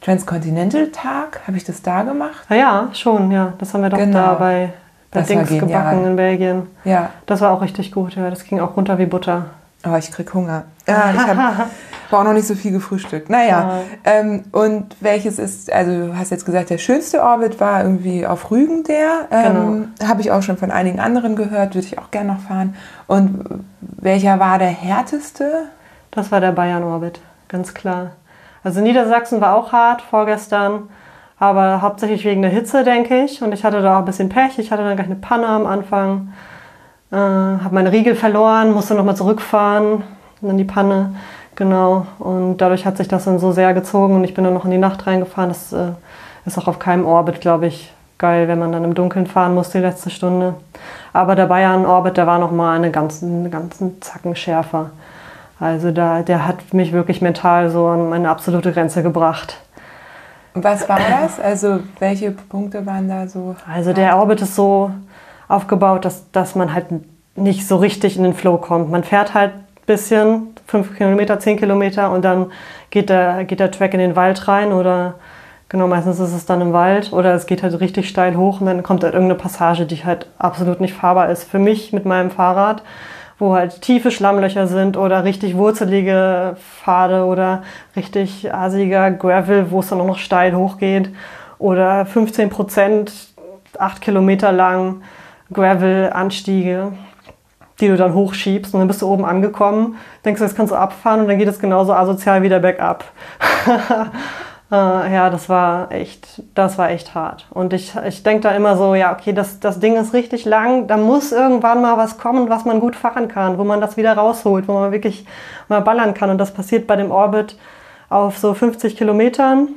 Transcontinental-Tag? Habe ich das da gemacht? Ah, ja, schon. Ja, das haben wir doch genau. da bei bei das Dings gebacken in Belgien. Ja. Das war auch richtig gut. Ja, das ging auch runter wie Butter. Oh, ich krieg Hunger. Ja, ich habe auch noch nicht so viel gefrühstückt. Naja, ja. ähm, und welches ist, also du hast jetzt gesagt, der schönste Orbit war irgendwie auf Rügen der. Ähm, genau. Habe ich auch schon von einigen anderen gehört, würde ich auch gerne noch fahren. Und welcher war der härteste? Das war der Bayern-Orbit, ganz klar. Also Niedersachsen war auch hart vorgestern, aber hauptsächlich wegen der Hitze, denke ich. Und ich hatte da auch ein bisschen Pech. Ich hatte dann gleich eine Panne am Anfang. Äh, habe meine Riegel verloren, musste nochmal zurückfahren, dann die Panne, genau. Und dadurch hat sich das dann so sehr gezogen und ich bin dann noch in die Nacht reingefahren. Das äh, ist auch auf keinem Orbit, glaube ich, geil, wenn man dann im Dunkeln fahren muss die letzte Stunde. Aber der Bayern-Orbit, der war nochmal eine ganzen, einen ganzen Zacken schärfer. Also da, der hat mich wirklich mental so an meine absolute Grenze gebracht. Was war das? Also welche Punkte waren da so? Also der Orbit ist so, aufgebaut, dass, dass man halt nicht so richtig in den Flow kommt. Man fährt halt ein bisschen, fünf Kilometer, zehn Kilometer und dann geht der, geht der Track in den Wald rein oder genau, meistens ist es dann im Wald oder es geht halt richtig steil hoch und dann kommt halt irgendeine Passage, die halt absolut nicht fahrbar ist. Für mich mit meinem Fahrrad, wo halt tiefe Schlammlöcher sind oder richtig wurzelige Pfade oder richtig asiger Gravel, wo es dann auch noch steil hochgeht oder 15 Prozent, acht Kilometer lang Gravel-Anstiege, die du dann hochschiebst und dann bist du oben angekommen, denkst du, jetzt kannst du abfahren und dann geht es genauso asozial wieder bergab. äh, ja, das war echt, das war echt hart. Und ich, ich denke da immer so, ja, okay, das, das Ding ist richtig lang, da muss irgendwann mal was kommen, was man gut fahren kann, wo man das wieder rausholt, wo man wirklich mal ballern kann. Und das passiert bei dem Orbit auf so 50 Kilometern,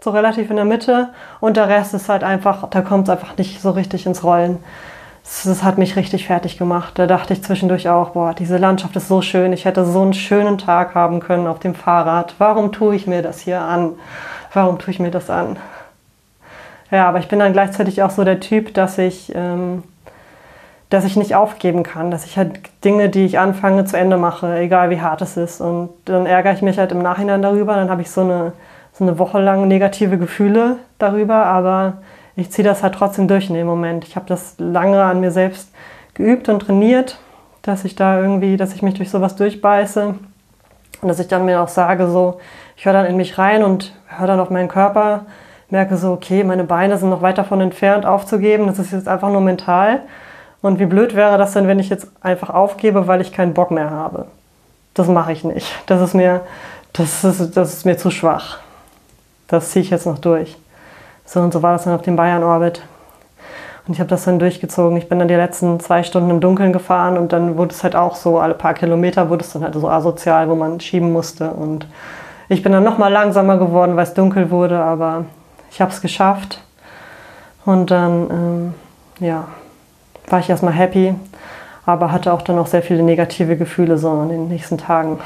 so relativ in der Mitte. Und der Rest ist halt einfach, da kommt es einfach nicht so richtig ins Rollen das hat mich richtig fertig gemacht. Da dachte ich zwischendurch auch, boah, diese Landschaft ist so schön. Ich hätte so einen schönen Tag haben können auf dem Fahrrad. Warum tue ich mir das hier an? Warum tue ich mir das an? Ja, aber ich bin dann gleichzeitig auch so der Typ, dass ich, ähm, dass ich nicht aufgeben kann, dass ich halt Dinge, die ich anfange, zu Ende mache, egal wie hart es ist. Und dann ärgere ich mich halt im Nachhinein darüber. Dann habe ich so eine, so eine Woche lang negative Gefühle darüber, aber ich ziehe das halt trotzdem durch in dem Moment. Ich habe das lange an mir selbst geübt und trainiert, dass ich da irgendwie, dass ich mich durch sowas durchbeiße und dass ich dann mir auch sage, so, ich höre dann in mich rein und höre dann auf meinen Körper, merke so, okay, meine Beine sind noch weit davon entfernt aufzugeben, das ist jetzt einfach nur mental. Und wie blöd wäre das denn, wenn ich jetzt einfach aufgebe, weil ich keinen Bock mehr habe? Das mache ich nicht. Das ist mir, das ist, das ist mir zu schwach. Das ziehe ich jetzt noch durch. So und so war das dann auf dem Bayern-Orbit. Und ich habe das dann durchgezogen. Ich bin dann die letzten zwei Stunden im Dunkeln gefahren und dann wurde es halt auch so, alle paar Kilometer wurde es dann halt so asozial, wo man schieben musste. Und ich bin dann nochmal langsamer geworden, weil es dunkel wurde, aber ich habe es geschafft. Und dann, ähm, ja, war ich erstmal happy, aber hatte auch dann noch sehr viele negative Gefühle so in den nächsten Tagen.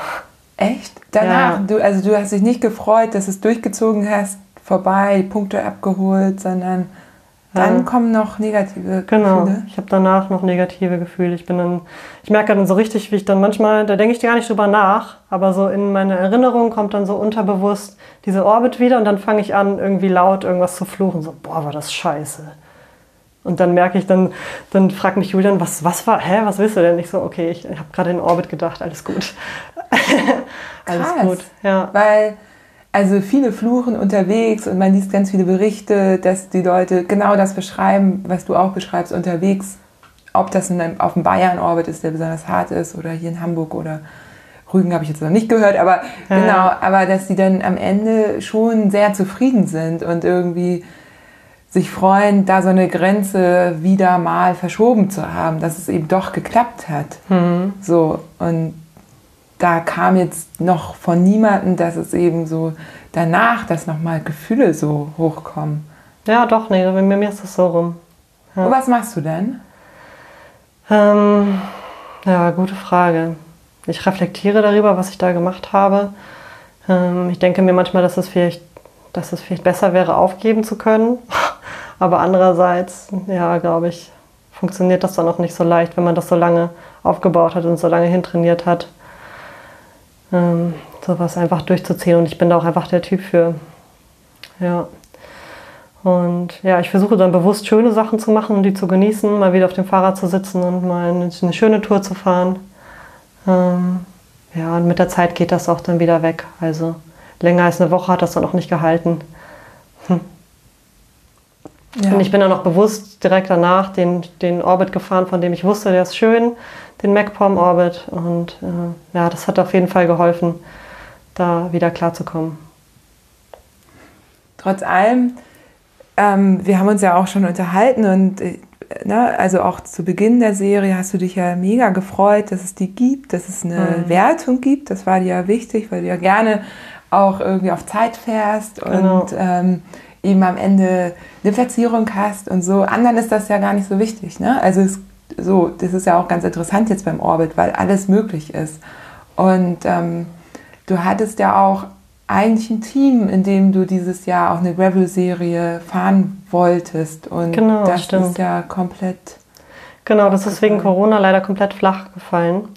Echt? Danach? Ja. Du, also du hast dich nicht gefreut, dass du es durchgezogen hast? Vorbei, Punkte abgeholt, sondern dann Ja. kommen noch negative Genau. Gefühle. Ich habe danach noch negative Gefühle. Ich bin dann, ich merke dann so richtig, wie ich dann manchmal, da denke ich gar nicht drüber nach, aber so in meine Erinnerung kommt dann so unterbewusst diese Orbit wieder und dann fange ich an, irgendwie laut irgendwas zu fluchen. So, boah, war das scheiße. Und dann merke ich, dann, dann fragt mich Julian, was, was war, hä, was willst du denn? Ich so, okay, ich habe gerade in Orbit gedacht, alles gut. alles Krass. gut, ja. Weil, also viele fluchen unterwegs und man liest ganz viele Berichte, dass die Leute genau das beschreiben, was du auch beschreibst, unterwegs. Ob das in einem, auf dem Bayern-Orbit ist, der besonders hart ist, oder hier in Hamburg oder Rügen habe ich jetzt noch nicht gehört, aber Ja. genau, aber dass die dann am Ende schon sehr zufrieden sind und irgendwie sich freuen, da so eine Grenze wieder mal verschoben zu haben, dass es eben doch geklappt hat. So, und da kam jetzt noch von niemandem, dass es eben so danach, dass nochmal Gefühle so hochkommen. Ja, doch, nee, bei mir ist das so rum. Und was machst du dann? Ähm, ja, gute Frage. Ich reflektiere darüber, was ich da gemacht habe. Ähm, ich denke mir manchmal, dass es, vielleicht, dass es vielleicht besser wäre, aufgeben zu können. Aber andererseits, ja, glaube ich, funktioniert das dann auch nicht so leicht, wenn man das so lange aufgebaut hat und so lange hintrainiert hat. Ähm, sowas einfach durchzuziehen. Und ich bin da auch einfach der Typ für. Ja. Und ja, ich versuche dann bewusst schöne Sachen zu machen und die zu genießen, mal wieder auf dem Fahrrad zu sitzen und mal eine, eine schöne Tour zu fahren. Ähm, ja, und mit der Zeit geht das auch dann wieder weg. Also länger als eine Woche hat das dann auch nicht gehalten. Ja. Und ich bin dann auch bewusst direkt danach den, den Orbit gefahren, von dem ich wusste, der ist schön, den MacPom Orbit. Und äh, ja, das hat auf jeden Fall geholfen, da wieder klarzukommen. Trotz allem, ähm, wir haben uns ja auch schon unterhalten und äh, ne, also auch zu Beginn der Serie hast du dich ja mega gefreut, dass es die gibt, dass es eine Wertung gibt. Das war dir ja wichtig, weil du ja gerne auch irgendwie auf Zeit fährst Genau. und ähm, eben am Ende eine Verzierung hast und so. Anderen ist das ja gar nicht so wichtig. Ne? Also es, so, das ist ja auch ganz interessant jetzt beim Orbit, weil alles möglich ist. Und ähm, du hattest ja auch eigentlich ein Team, in dem du dieses Jahr auch eine Gravel-Serie fahren wolltest. Und Genau, das stimmt. ist ja komplett. Genau, das ist wegen Corona leider komplett flach gefallen.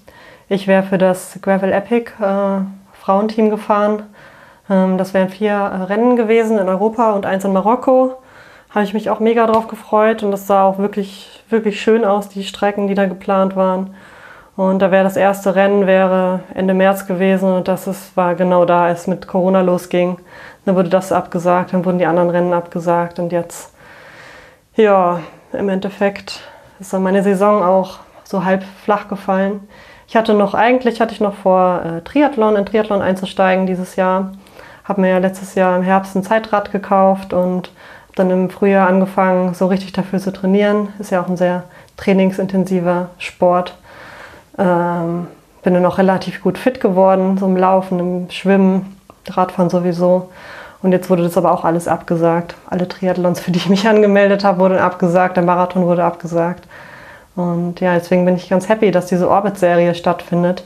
Ich wäre für das Gravel Epic äh, Frauenteam gefahren. Ähm, das wären vier äh, Rennen gewesen in Europa und eins in Marokko. Habe ich mich auch mega drauf gefreut und das sah auch wirklich, wirklich schön aus, die Strecken, die da geplant waren. Und da wäre das erste Rennen wäre Ende März gewesen und das ist, war genau da, als es mit Corona losging. Dann wurde das abgesagt, dann wurden die anderen Rennen abgesagt und jetzt ja, im Endeffekt ist dann meine Saison auch so halb flach gefallen. Ich hatte noch, eigentlich hatte ich noch vor, äh, Triathlon, in Triathlon einzusteigen dieses Jahr. Habe mir ja letztes Jahr im Herbst ein Zeitrad gekauft und dann im Frühjahr angefangen, so richtig dafür zu trainieren. Ist ja auch ein sehr trainingsintensiver Sport. Ähm, bin dann auch relativ gut fit geworden, so im Laufen, im Schwimmen, Radfahren sowieso. Und jetzt wurde das aber auch alles abgesagt. Alle Triathlons, für die ich mich angemeldet habe, wurden abgesagt. Der Marathon wurde abgesagt. Und ja, deswegen bin ich ganz happy, dass diese Orbit-Serie stattfindet.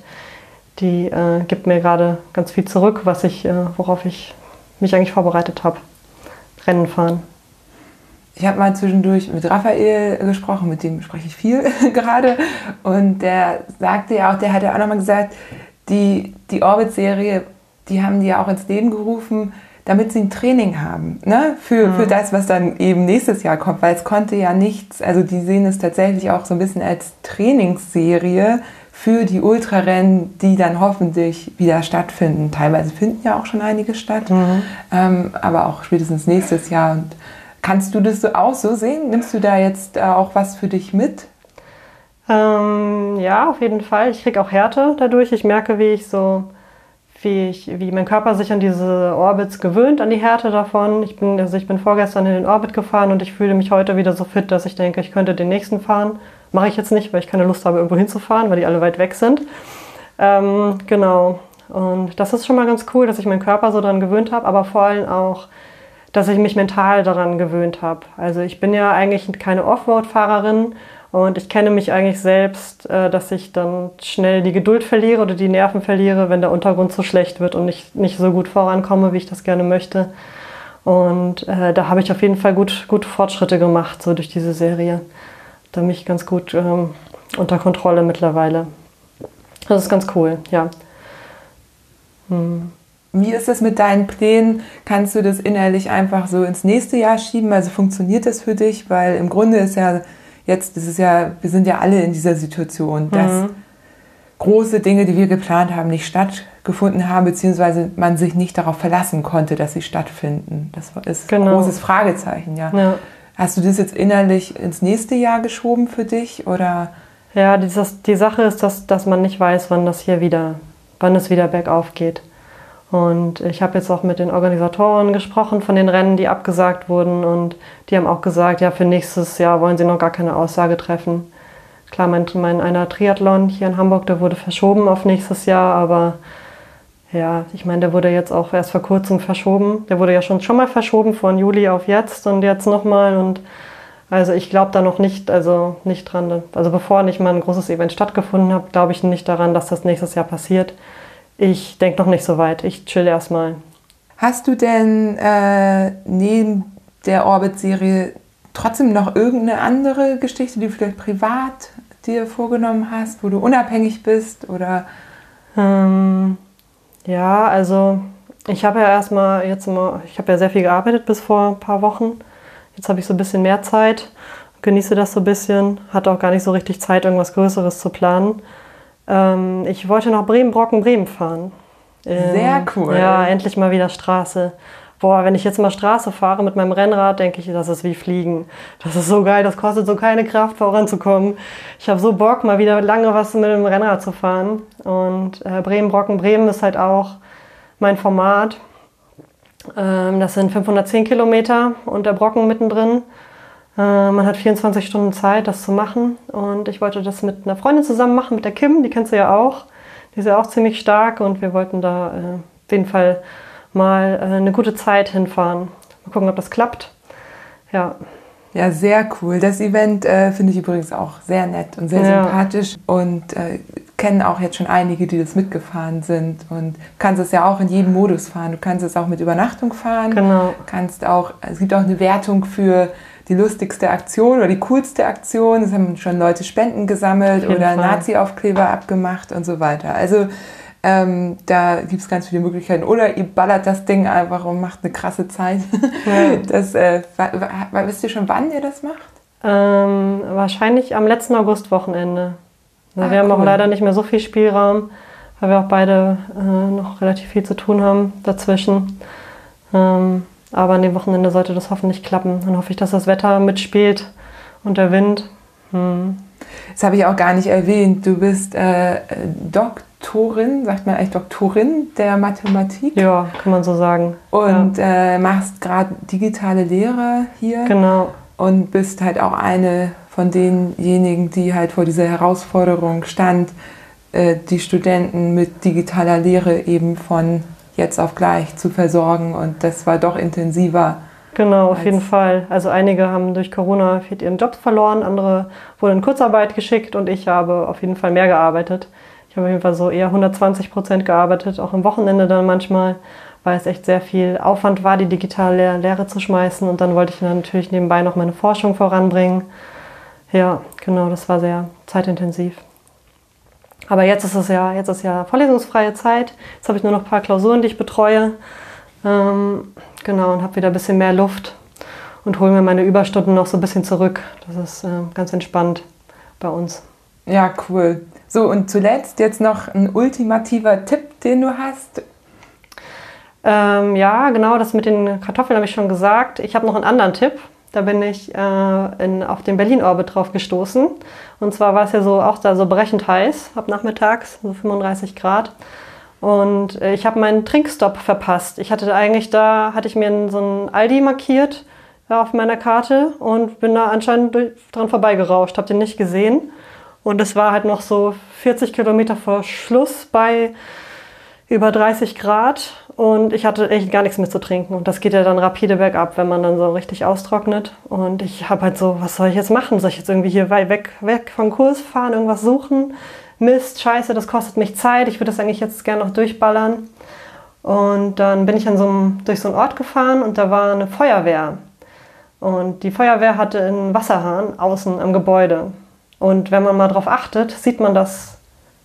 Die äh, gibt mir gerade ganz viel zurück, was ich, äh, worauf ich mich eigentlich vorbereitet habe. Rennen fahren. Ich habe mal zwischendurch mit Raphael gesprochen, mit dem spreche ich viel gerade. Und der sagte ja auch, der hat ja auch nochmal gesagt, die, die Orbit-Serie, die haben die ja auch ins Leben gerufen, damit sie ein Training haben, ne? für, für das, was dann eben nächstes Jahr kommt, weil es konnte ja nichts, also die sehen es tatsächlich auch so ein bisschen als Trainingsserie für die Ultrarennen, die dann hoffentlich wieder stattfinden. Teilweise finden ja auch schon einige statt, ähm, aber auch spätestens nächstes Jahr. Und kannst du das so auch so sehen? Nimmst du da jetzt äh, auch was für dich mit? Ähm, ja, auf jeden Fall. Ich kriege auch Härte dadurch. Ich merke, wie ich so, wie ich, wie mein Körper sich an diese Orbits gewöhnt, an die Härte davon. Ich bin, also ich bin vorgestern in den Orbit gefahren und ich fühle mich heute wieder so fit, dass ich denke, ich könnte den nächsten fahren. Mache ich jetzt nicht, weil ich keine Lust habe, irgendwo hinzufahren, weil die alle weit weg sind. Ähm, genau. Und das ist schon mal ganz cool, dass ich meinen Körper so daran gewöhnt habe, aber vor allem auch, dass ich mich mental daran gewöhnt habe. Also ich bin ja eigentlich keine Offroad-Fahrerin und ich kenne mich eigentlich selbst, äh, dass ich dann schnell die Geduld verliere oder die Nerven verliere, wenn der Untergrund zu schlecht wird und ich nicht so gut vorankomme, wie ich das gerne möchte. Und äh, da habe ich auf jeden Fall gut, gute Fortschritte gemacht, so durch diese Serie. Da mich ganz gut ähm, unter Kontrolle mittlerweile. Das ist ganz cool, ja. Hm. Wie ist es mit deinen Plänen? Kannst du das innerlich einfach so ins nächste Jahr schieben? Also funktioniert das für dich? Weil im Grunde ist ja jetzt, das ist ja, wir sind ja alle in dieser Situation, dass mhm. große Dinge, die wir geplant haben, nicht stattgefunden haben, beziehungsweise man sich nicht darauf verlassen konnte, dass sie stattfinden. Das ist genau. ein großes Fragezeichen, ja. ja. Hast du das jetzt innerlich ins nächste Jahr geschoben für dich oder? Ja, dieses, die Sache ist, dass, dass man nicht weiß, wann das hier wieder, wann es wieder bergauf geht. Und ich habe jetzt auch mit den Organisatoren gesprochen von den Rennen, die abgesagt wurden. Und die haben auch gesagt, ja, für nächstes Jahr wollen sie noch gar keine Aussage treffen. Klar, mein, mein einer Triathlon hier in Hamburg, der wurde verschoben auf nächstes Jahr, aber ja, ich meine, der wurde jetzt auch erst vor kurzem verschoben. Der wurde ja schon, schon mal verschoben von Juli auf jetzt und jetzt nochmal. Und also ich glaube da noch nicht, also nicht dran. Also bevor nicht mal ein großes Event stattgefunden hat, glaube ich nicht daran, dass das nächstes Jahr passiert. Ich denke noch nicht so weit. Ich chill erstmal. Hast du denn äh, neben der Orbit-Serie trotzdem noch irgendeine andere Geschichte, die du vielleicht privat dir vorgenommen hast, wo du unabhängig bist oder? Ähm, ja, also ich habe ja erstmal jetzt mal, ich habe ja sehr viel gearbeitet bis vor ein paar Wochen. Jetzt habe ich so ein bisschen mehr Zeit, genieße das so ein bisschen, hatte auch gar nicht so richtig Zeit, irgendwas Größeres zu planen. Ähm, ich wollte nach Bremen, Brocken, Bremen fahren. Ähm, Sehr cool. Ja, endlich mal wieder Straße. Boah, wenn ich jetzt mal Straße fahre mit meinem Rennrad, denke ich, das ist wie Fliegen. Das ist so geil, das kostet so keine Kraft, voranzukommen. Ich habe so Bock, mal wieder lange was mit dem Rennrad zu fahren. Und äh, Bremen, Brocken, Bremen ist halt auch mein Format. Ähm, das sind 510 Kilometer und der Brocken mittendrin. Äh, man hat 24 Stunden Zeit, das zu machen. Und ich wollte das mit einer Freundin zusammen machen, mit der Kim, die kennst du ja auch. Die ist ja auch ziemlich stark und wir wollten da äh, auf jeden Fall mal äh, eine gute Zeit hinfahren. Mal gucken, ob das klappt. Ja. Ja, sehr cool. Das Event äh, finde ich übrigens auch sehr nett und sehr ja. sympathisch und äh, kennen auch jetzt schon einige, die das mitgefahren sind und kannst es ja auch in jedem Modus fahren. Du kannst es auch mit Übernachtung fahren. Genau. Kannst auch, es gibt auch eine Wertung für die lustigste Aktion oder die coolste Aktion. Es haben schon Leute Spenden gesammelt oder Nazi-Aufkleber abgemacht und so weiter. Also ähm, da gibt es ganz viele Möglichkeiten. Oder ihr ballert das Ding einfach und macht eine krasse Zeit. Ja. Das, äh, wisst ihr schon, wann ihr das macht? Ähm, wahrscheinlich am letzten Augustwochenende. Also ah, wir haben cool. auch leider nicht mehr so viel Spielraum, weil wir auch beide äh, noch relativ viel zu tun haben dazwischen. Ähm, aber an dem Wochenende sollte das hoffentlich klappen. Dann hoffe ich, dass das Wetter mitspielt und der Wind. Hm. Das habe ich auch gar nicht erwähnt. Du bist äh, Doktorin, sagt man eigentlich Doktorin der Mathematik? Ja, kann man so sagen. Und ja. äh, machst gerade digitale Lehre hier. Genau. Und bist halt auch eine von denjenigen, die halt vor dieser Herausforderung stand, äh, die Studenten mit digitaler Lehre eben von jetzt auf gleich zu versorgen und das war doch intensiver. Genau, auf jeden Fall. Also einige haben durch Corona ihren Job verloren, andere wurden in Kurzarbeit geschickt und ich habe auf jeden Fall mehr gearbeitet. Habe auf jeden Fall so eher 120 Prozent gearbeitet, auch am Wochenende dann manchmal, weil es echt sehr viel Aufwand war, die digitale Lehre zu schmeißen. Und dann wollte ich dann natürlich nebenbei noch meine Forschung voranbringen. Ja, genau, das war sehr zeitintensiv. Aber jetzt ist es ja, jetzt ist ja vorlesungsfreie Zeit. Jetzt habe ich nur noch ein paar Klausuren, die ich betreue. Ähm, genau, und habe wieder ein bisschen mehr Luft und hole mir meine Überstunden noch so ein bisschen zurück. Das ist äh, ganz entspannt bei uns. Ja, cool. So, und zuletzt jetzt noch ein ultimativer Tipp, den du hast. Ähm, ja, genau, das mit den Kartoffeln habe ich schon gesagt. Ich habe noch einen anderen Tipp. Da bin ich äh, in, auf den Berlin-Orbit drauf gestoßen. Und zwar war es ja so auch da so brechend heiß ab nachmittags, so 35 Grad. Und äh, ich habe meinen Trinkstopp verpasst. Ich hatte eigentlich da, hatte ich mir so einen Aldi markiert ja, auf meiner Karte und bin da anscheinend dran vorbeigerauscht, habe den nicht gesehen. Und es war halt noch so 40 Kilometer vor Schluss bei über 30 Grad und ich hatte echt gar nichts mehr zu trinken. Und das geht ja dann rapide bergab, wenn man dann so richtig austrocknet. Und ich habe halt so, was soll ich jetzt machen? Soll ich jetzt irgendwie hier weg, weg vom Kurs fahren, irgendwas suchen? Mist, scheiße, das kostet mich Zeit. Ich würde das eigentlich jetzt gerne noch durchballern. Und dann bin ich an so einem, durch so einen Ort gefahren und da war eine Feuerwehr. Und die Feuerwehr hatte einen Wasserhahn außen am Gebäude. Und wenn man mal drauf achtet, sieht man das,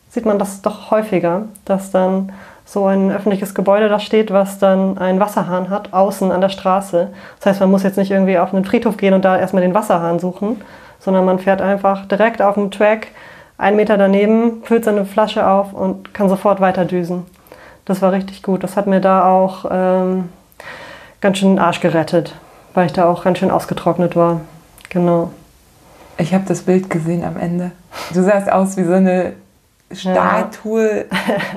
sieht man das doch häufiger, dass dann so ein öffentliches Gebäude da steht, was dann einen Wasserhahn hat, außen an der Straße. Das heißt, man muss jetzt nicht irgendwie auf einen Friedhof gehen und da erstmal den Wasserhahn suchen, sondern man fährt einfach direkt auf dem Track, einen Meter daneben, füllt seine Flasche auf und kann sofort weiter düsen. Das war richtig gut. Das hat mir da auch ähm, ganz schön den Arsch gerettet, weil ich da auch ganz schön ausgetrocknet war. Genau. Ich habe das Bild gesehen am Ende. Du sahst aus wie so eine Statue, ja.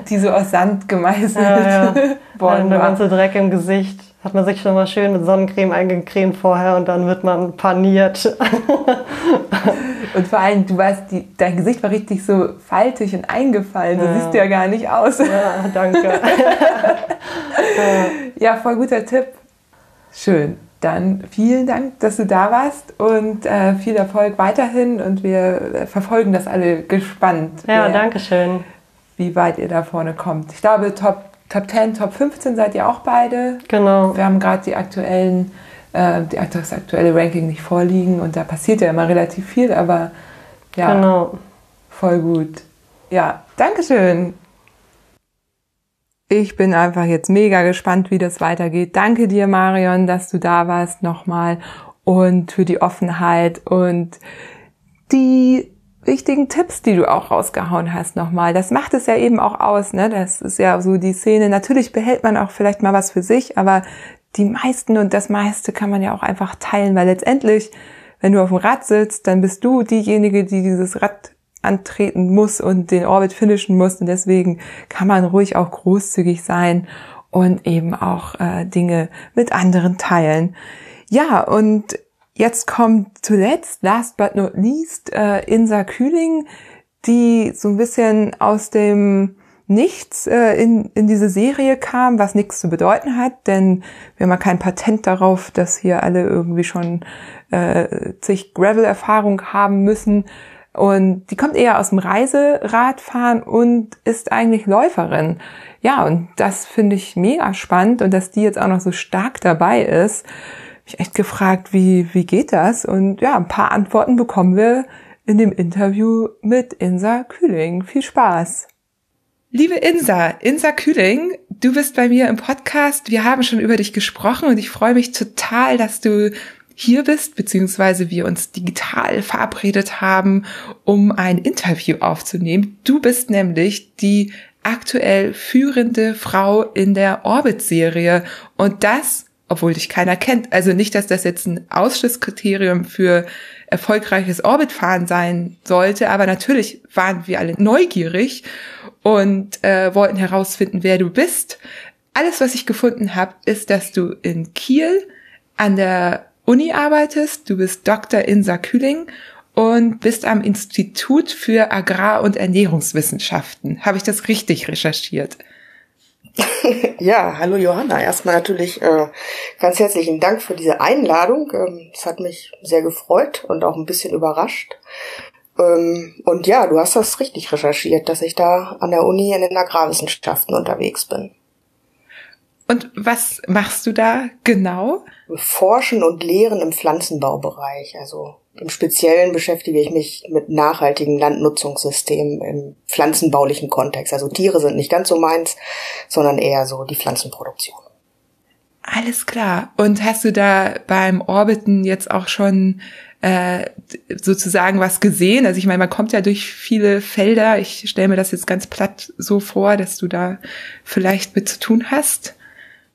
die so aus Sand gemeißelt ja, ja. worden Der ganze Dreck im Gesicht. Hat man sich schon mal schön mit Sonnencreme eingecremt vorher und dann wird man paniert. und vor allem, du warst, die, dein Gesicht war richtig so faltig und eingefallen. So siehst du ja gar nicht aus. Ja, danke. ja, voll guter Tipp. Schön. Dann vielen Dank, dass du da warst und äh, viel Erfolg weiterhin und wir verfolgen das alle gespannt. Ja, wer, danke schön. Wie weit ihr da vorne kommt. Ich glaube, Top, Top 10, Top 15 seid ihr auch beide. Genau. Wir haben gerade die aktuellen, äh, die, das aktuelle Ranking nicht vorliegen und da passiert ja immer relativ viel, aber ja, genau. voll gut. Ja, Dankeschön. Ich bin einfach jetzt mega gespannt, wie das weitergeht. Danke dir, Marion, dass du da warst nochmal und für die Offenheit und die wichtigen Tipps, die du auch rausgehauen hast nochmal. Das macht es ja eben auch aus, ne? Das ist ja so die Szene. Natürlich behält man auch vielleicht mal was für sich, aber die meisten und das meiste kann man ja auch einfach teilen, weil letztendlich, wenn du auf dem Rad sitzt, dann bist du diejenige, die dieses Rad antreten muss und den Orbit finishen muss. Und deswegen kann man ruhig auch großzügig sein und eben auch äh, Dinge mit anderen teilen. Ja, und jetzt kommt zuletzt, last but not least, äh, Insa Kühling, die so ein bisschen aus dem Nichts äh, in, in diese Serie kam, was nichts zu bedeuten hat, denn wir haben ja kein Patent darauf, dass hier alle irgendwie schon äh, zig Gravel-Erfahrung haben müssen. Und die kommt eher aus dem Reiseradfahren und ist eigentlich Läuferin. Ja, und das finde ich mega spannend und dass die jetzt auch noch so stark dabei ist. Ich echt gefragt, wie, wie geht das? Und ja, ein paar Antworten bekommen wir in dem Interview mit Insa Kühling. Viel Spaß! Liebe Insa, Insa Kühling, du bist bei mir im Podcast. Wir haben schon über dich gesprochen und ich freue mich total, dass du hier bist, beziehungsweise wir uns digital verabredet haben, um ein Interview aufzunehmen. Du bist nämlich die aktuell führende Frau in der Orbit-Serie und das, obwohl dich keiner kennt. Also nicht, dass das jetzt ein Ausschlusskriterium für erfolgreiches Orbitfahren sein sollte, aber natürlich waren wir alle neugierig und äh, wollten herausfinden, wer du bist. Alles, was ich gefunden habe, ist, dass du in Kiel an der Uni arbeitest. Du bist Dr. Insa Kühling und bist am Institut für Agrar- und Ernährungswissenschaften. Habe ich das richtig recherchiert? Ja, hallo Johanna. Erstmal natürlich äh, ganz herzlichen Dank für diese Einladung. Ähm, es hat mich sehr gefreut und auch ein bisschen überrascht. Ähm, und ja, du hast das richtig recherchiert, dass ich da an der Uni in den Agrarwissenschaften unterwegs bin. Und was machst du da genau? Forschen und Lehren im Pflanzenbaubereich. Also im Speziellen beschäftige ich mich mit nachhaltigen Landnutzungssystemen im pflanzenbaulichen Kontext. Also Tiere sind nicht ganz so meins, sondern eher so die Pflanzenproduktion. Alles klar. Und hast du da beim Orbiten jetzt auch schon äh, sozusagen was gesehen? Also ich meine, man kommt ja durch viele Felder. Ich stelle mir das jetzt ganz platt so vor, dass du da vielleicht mit zu tun hast.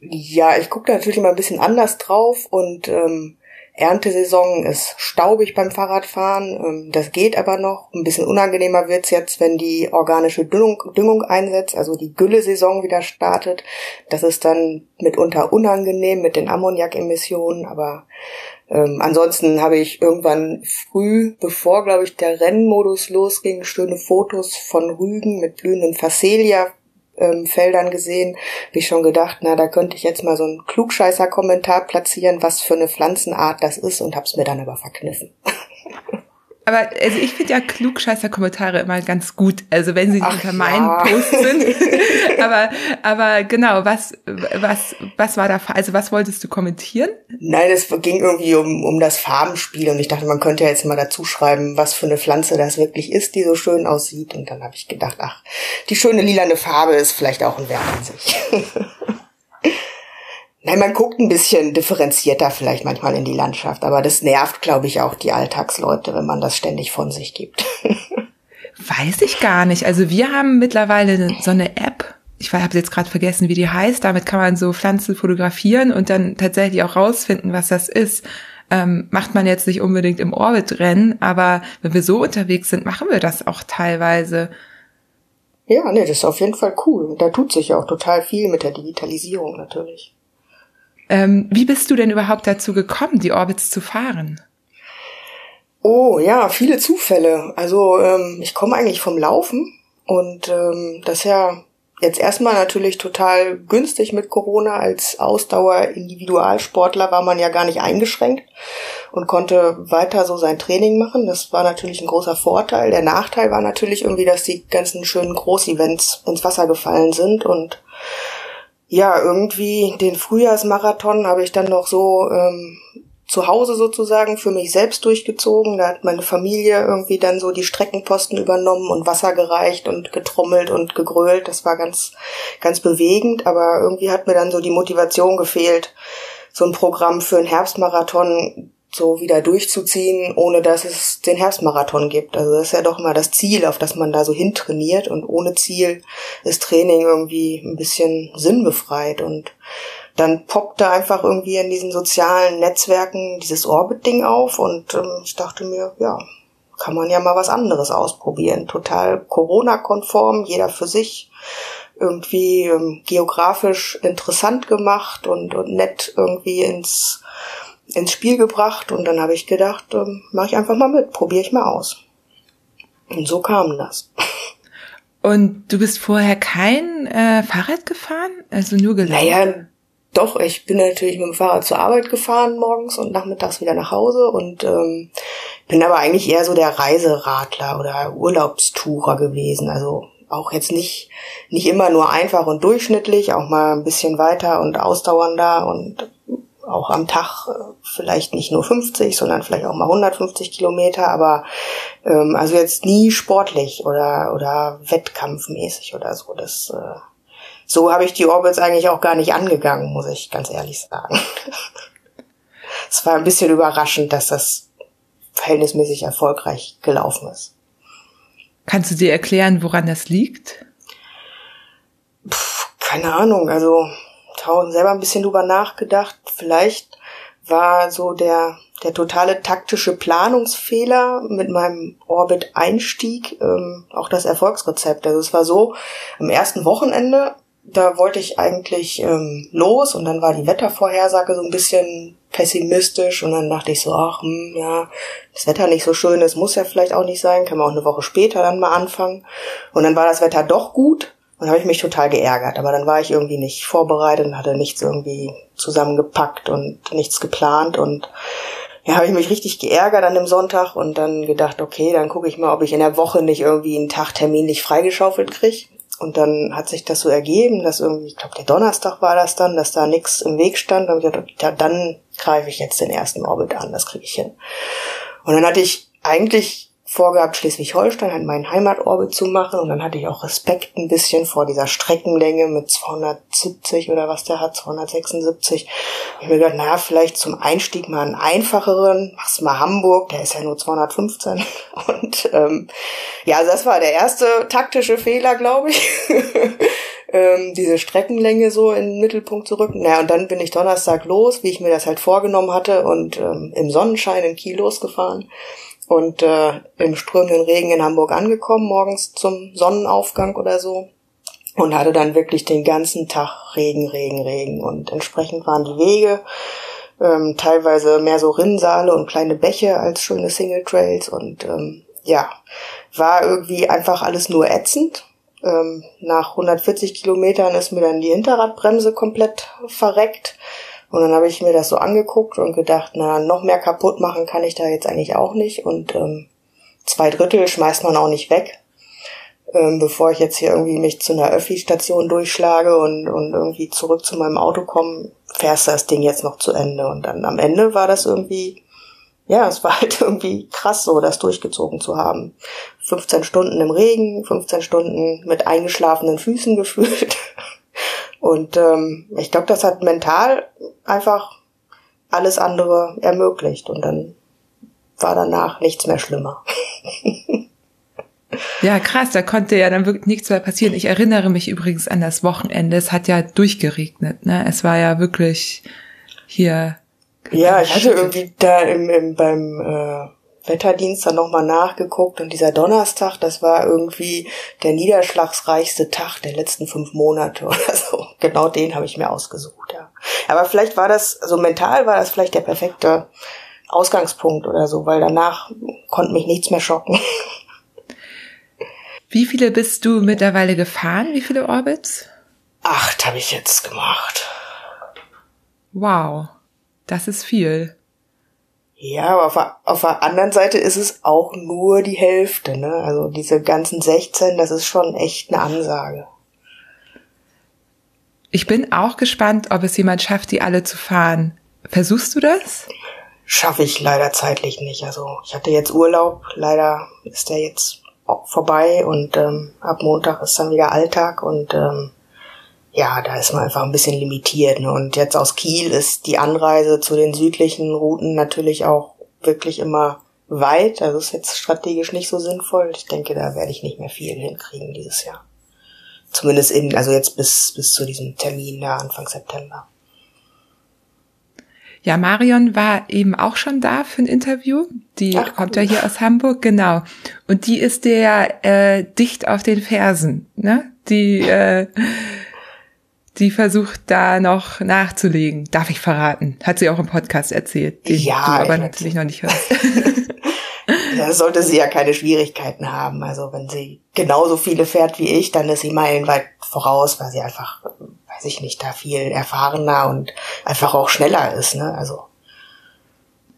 Ja, ich gucke da natürlich immer ein bisschen anders drauf und ähm, Erntesaison ist staubig beim Fahrradfahren. Ähm, das geht aber noch. Ein bisschen unangenehmer wird's jetzt, wenn die organische Düngung, Düngung einsetzt, also die Gülle-Saison wieder startet. Das ist dann mitunter unangenehm mit den Ammoniakemissionen, aber ähm, ansonsten habe ich irgendwann früh, bevor, glaube ich, der Rennmodus losging, schöne Fotos von Rügen mit blühenden Phacelia ähm, Feldern gesehen, ich schon gedacht, na, da könnte ich jetzt mal so einen Klugscheißer-Kommentar platzieren, was für eine Pflanzenart das ist und hab's mir dann aber verkniffen. Aber also ich finde ja klugscheißer Kommentare immer ganz gut. Also wenn sie nicht Ach unter ja. meinen Post sind. aber aber genau, was was was war da also was wolltest du kommentieren? Nein, es ging irgendwie um, um das Farbenspiel und ich dachte, man könnte ja jetzt mal dazu schreiben, was für eine Pflanze das wirklich ist, die so schön aussieht. Und dann habe ich gedacht, ach, die schöne lilane Farbe ist vielleicht auch ein Wert an sich. Nein, man guckt ein bisschen differenzierter vielleicht manchmal in die Landschaft, aber das nervt, glaube ich, auch die Alltagsleute, wenn man das ständig von sich gibt. Weiß ich gar nicht. Also wir haben mittlerweile so eine App. Ich habe jetzt gerade vergessen, wie die heißt. Damit kann man so Pflanzen fotografieren und dann tatsächlich auch rausfinden, was das ist. Ähm, macht man jetzt nicht unbedingt im Orbit-Rennen, aber wenn wir so unterwegs sind, machen wir das auch teilweise. ja, nee, das ist auf jeden Fall cool. Da tut sich ja auch total viel mit der Digitalisierung natürlich. Ähm, wie bist du denn überhaupt dazu gekommen, die Orbits zu fahren? Oh ja, viele Zufälle. Also ähm, ich komme eigentlich vom Laufen und ähm, das ist ja jetzt erstmal natürlich total günstig mit Corona. Als Ausdauer-Individualsportler war man ja gar nicht eingeschränkt und konnte weiter so sein Training machen. Das war natürlich ein großer Vorteil. Der Nachteil war natürlich irgendwie, dass die ganzen schönen Großevents ins Wasser gefallen sind und ja, irgendwie den Frühjahrsmarathon habe ich dann noch so ähm, zu Hause sozusagen für mich selbst durchgezogen. Da hat meine Familie irgendwie dann so die Streckenposten übernommen und Wasser gereicht und getrommelt und gegrölt. Das war ganz, ganz bewegend, aber irgendwie hat mir dann so die Motivation gefehlt, so ein Programm für einen Herbstmarathon so wieder durchzuziehen, ohne dass es den Herbstmarathon gibt. Also das ist ja doch mal das Ziel, auf das man da so hintrainiert und ohne Ziel ist Training irgendwie ein bisschen sinnbefreit und dann poppte einfach irgendwie in diesen sozialen Netzwerken dieses Orbit-Ding auf und ähm, ich dachte mir, ja, kann man ja mal was anderes ausprobieren. Total Corona-konform, jeder für sich, irgendwie ähm, geografisch interessant gemacht und, und nett irgendwie ins ins Spiel gebracht und dann habe ich gedacht, ähm, mache ich einfach mal mit, probiere ich mal aus. Und so kam das. Und du bist vorher kein äh, Fahrrad gefahren? Also nur gelaufen? Naja, doch, ich bin natürlich mit dem Fahrrad zur Arbeit gefahren morgens und nachmittags wieder nach Hause und ähm, bin aber eigentlich eher so der Reiseradler oder Urlaubstourer gewesen. Also auch jetzt nicht, nicht immer nur einfach und durchschnittlich, auch mal ein bisschen weiter und ausdauernder und auch am Tag äh, vielleicht nicht nur 50, sondern vielleicht auch mal 150 Kilometer, aber ähm, also jetzt nie sportlich oder oder wettkampfmäßig oder so. Das äh, so habe ich die Orbits eigentlich auch gar nicht angegangen, muss ich ganz ehrlich sagen. es war ein bisschen überraschend, dass das verhältnismäßig erfolgreich gelaufen ist. Kannst du dir erklären, woran das liegt? Puh, keine Ahnung, also tausend selber ein bisschen drüber nachgedacht. Vielleicht war so der der totale taktische Planungsfehler mit meinem Orbit-Einstieg ähm, auch das Erfolgsrezept. Also es war so, am ersten Wochenende, da wollte ich eigentlich ähm, los und dann war die Wettervorhersage so ein bisschen pessimistisch und dann dachte ich so, ach, hm, ja, das Wetter nicht so schön, das muss ja vielleicht auch nicht sein, kann man auch eine Woche später dann mal anfangen. Und dann war das Wetter doch gut und habe ich mich total geärgert. Aber dann war ich irgendwie nicht vorbereitet und hatte nichts irgendwie zusammengepackt und nichts geplant und ja, habe ich mich richtig geärgert an dem Sonntag und dann gedacht, okay, dann gucke ich mal, ob ich in der Woche nicht irgendwie einen Tag terminlich freigeschaufelt krieg. Und dann hat sich das so ergeben, dass irgendwie, ich glaube, der Donnerstag war das dann, dass da nichts im Weg stand. Und ich dachte, ja, dann greife ich jetzt den ersten Orbit an, das kriege ich hin. Und dann hatte ich eigentlich vorgehabt, Schleswig-Holstein halt meinen Heimatorbit zu machen. Und dann hatte ich auch Respekt ein bisschen vor dieser Streckenlänge mit 270 oder was der hat, 276. Ich mir gedacht, naja, vielleicht zum Einstieg mal einen einfacheren. Machst mal Hamburg, der ist ja nur 215. Und ähm, ja, also das war der erste taktische Fehler, glaube ich. ähm, diese Streckenlänge so in den Mittelpunkt zu rücken. Naja, und dann bin ich Donnerstag los, wie ich mir das halt vorgenommen hatte und ähm, im Sonnenschein in Kiel losgefahren und äh, im strömenden Regen in Hamburg angekommen, morgens zum Sonnenaufgang oder so. Und hatte dann wirklich den ganzen Tag Regen, Regen, Regen. Und entsprechend waren die Wege ähm, teilweise mehr so Rinnsale und kleine Bäche als schöne Single Trails. Und ähm, ja, war irgendwie einfach alles nur ätzend. Ähm, nach 140 Kilometern ist mir dann die Hinterradbremse komplett verreckt. Und dann habe ich mir das so angeguckt und gedacht, na, noch mehr kaputt machen kann ich da jetzt eigentlich auch nicht. Und ähm, zwei Drittel schmeißt man auch nicht weg. Ähm, bevor ich jetzt hier irgendwie mich zu einer Öffi-Station durchschlage und, und irgendwie zurück zu meinem Auto komme, fährst du das Ding jetzt noch zu Ende. Und dann am Ende war das irgendwie, ja, es war halt irgendwie krass so, das durchgezogen zu haben. 15 Stunden im Regen, 15 Stunden mit eingeschlafenen Füßen gefühlt. Und ähm, ich glaube, das hat mental einfach alles andere ermöglicht. Und dann war danach nichts mehr schlimmer. Ja, krass, da konnte ja dann wirklich nichts mehr passieren. Ich erinnere mich übrigens an das Wochenende. Es hat ja durchgeregnet, ne? Es war ja wirklich hier. Ja, ich hatte irgendwie da im, im beim äh, Wetterdienst dann nochmal nachgeguckt und dieser Donnerstag, das war irgendwie der niederschlagsreichste Tag der letzten fünf Monate oder so. Genau den habe ich mir ausgesucht, ja. Aber vielleicht war das, also mental war das vielleicht der perfekte Ausgangspunkt oder so, weil danach konnte mich nichts mehr schocken. Wie viele bist du mittlerweile gefahren? Wie viele Orbits? Acht habe ich jetzt gemacht. Wow, das ist viel. Ja, aber auf der, auf der anderen Seite ist es auch nur die Hälfte, ne? Also diese ganzen 16, das ist schon echt eine Ansage. Ich bin auch gespannt, ob es jemand schafft, die alle zu fahren. Versuchst du das? Schaffe ich leider zeitlich nicht. Also ich hatte jetzt Urlaub, leider ist der jetzt vorbei und ähm, ab Montag ist dann wieder Alltag und ähm, ja, da ist man einfach ein bisschen limitiert. Ne? Und jetzt aus Kiel ist die Anreise zu den südlichen Routen natürlich auch wirklich immer weit. Also ist jetzt strategisch nicht so sinnvoll. Ich denke, da werde ich nicht mehr viel hinkriegen dieses Jahr. Zumindest in, also jetzt bis, bis zu diesem Termin da Anfang September. Ja, Marion war eben auch schon da für ein Interview. Die Ach, kommt cool. ja hier aus Hamburg, genau. Und die ist der äh, dicht auf den Fersen, ne? Die äh, die versucht da noch nachzulegen. Darf ich verraten? Hat sie auch im Podcast erzählt, den ja, du aber natürlich noch nicht hörst. da sollte sie ja keine Schwierigkeiten haben. Also wenn sie genauso viele fährt wie ich, dann ist sie meilenweit voraus, weil sie einfach weiß ich nicht, da viel erfahrener und einfach auch schneller ist, ne? Also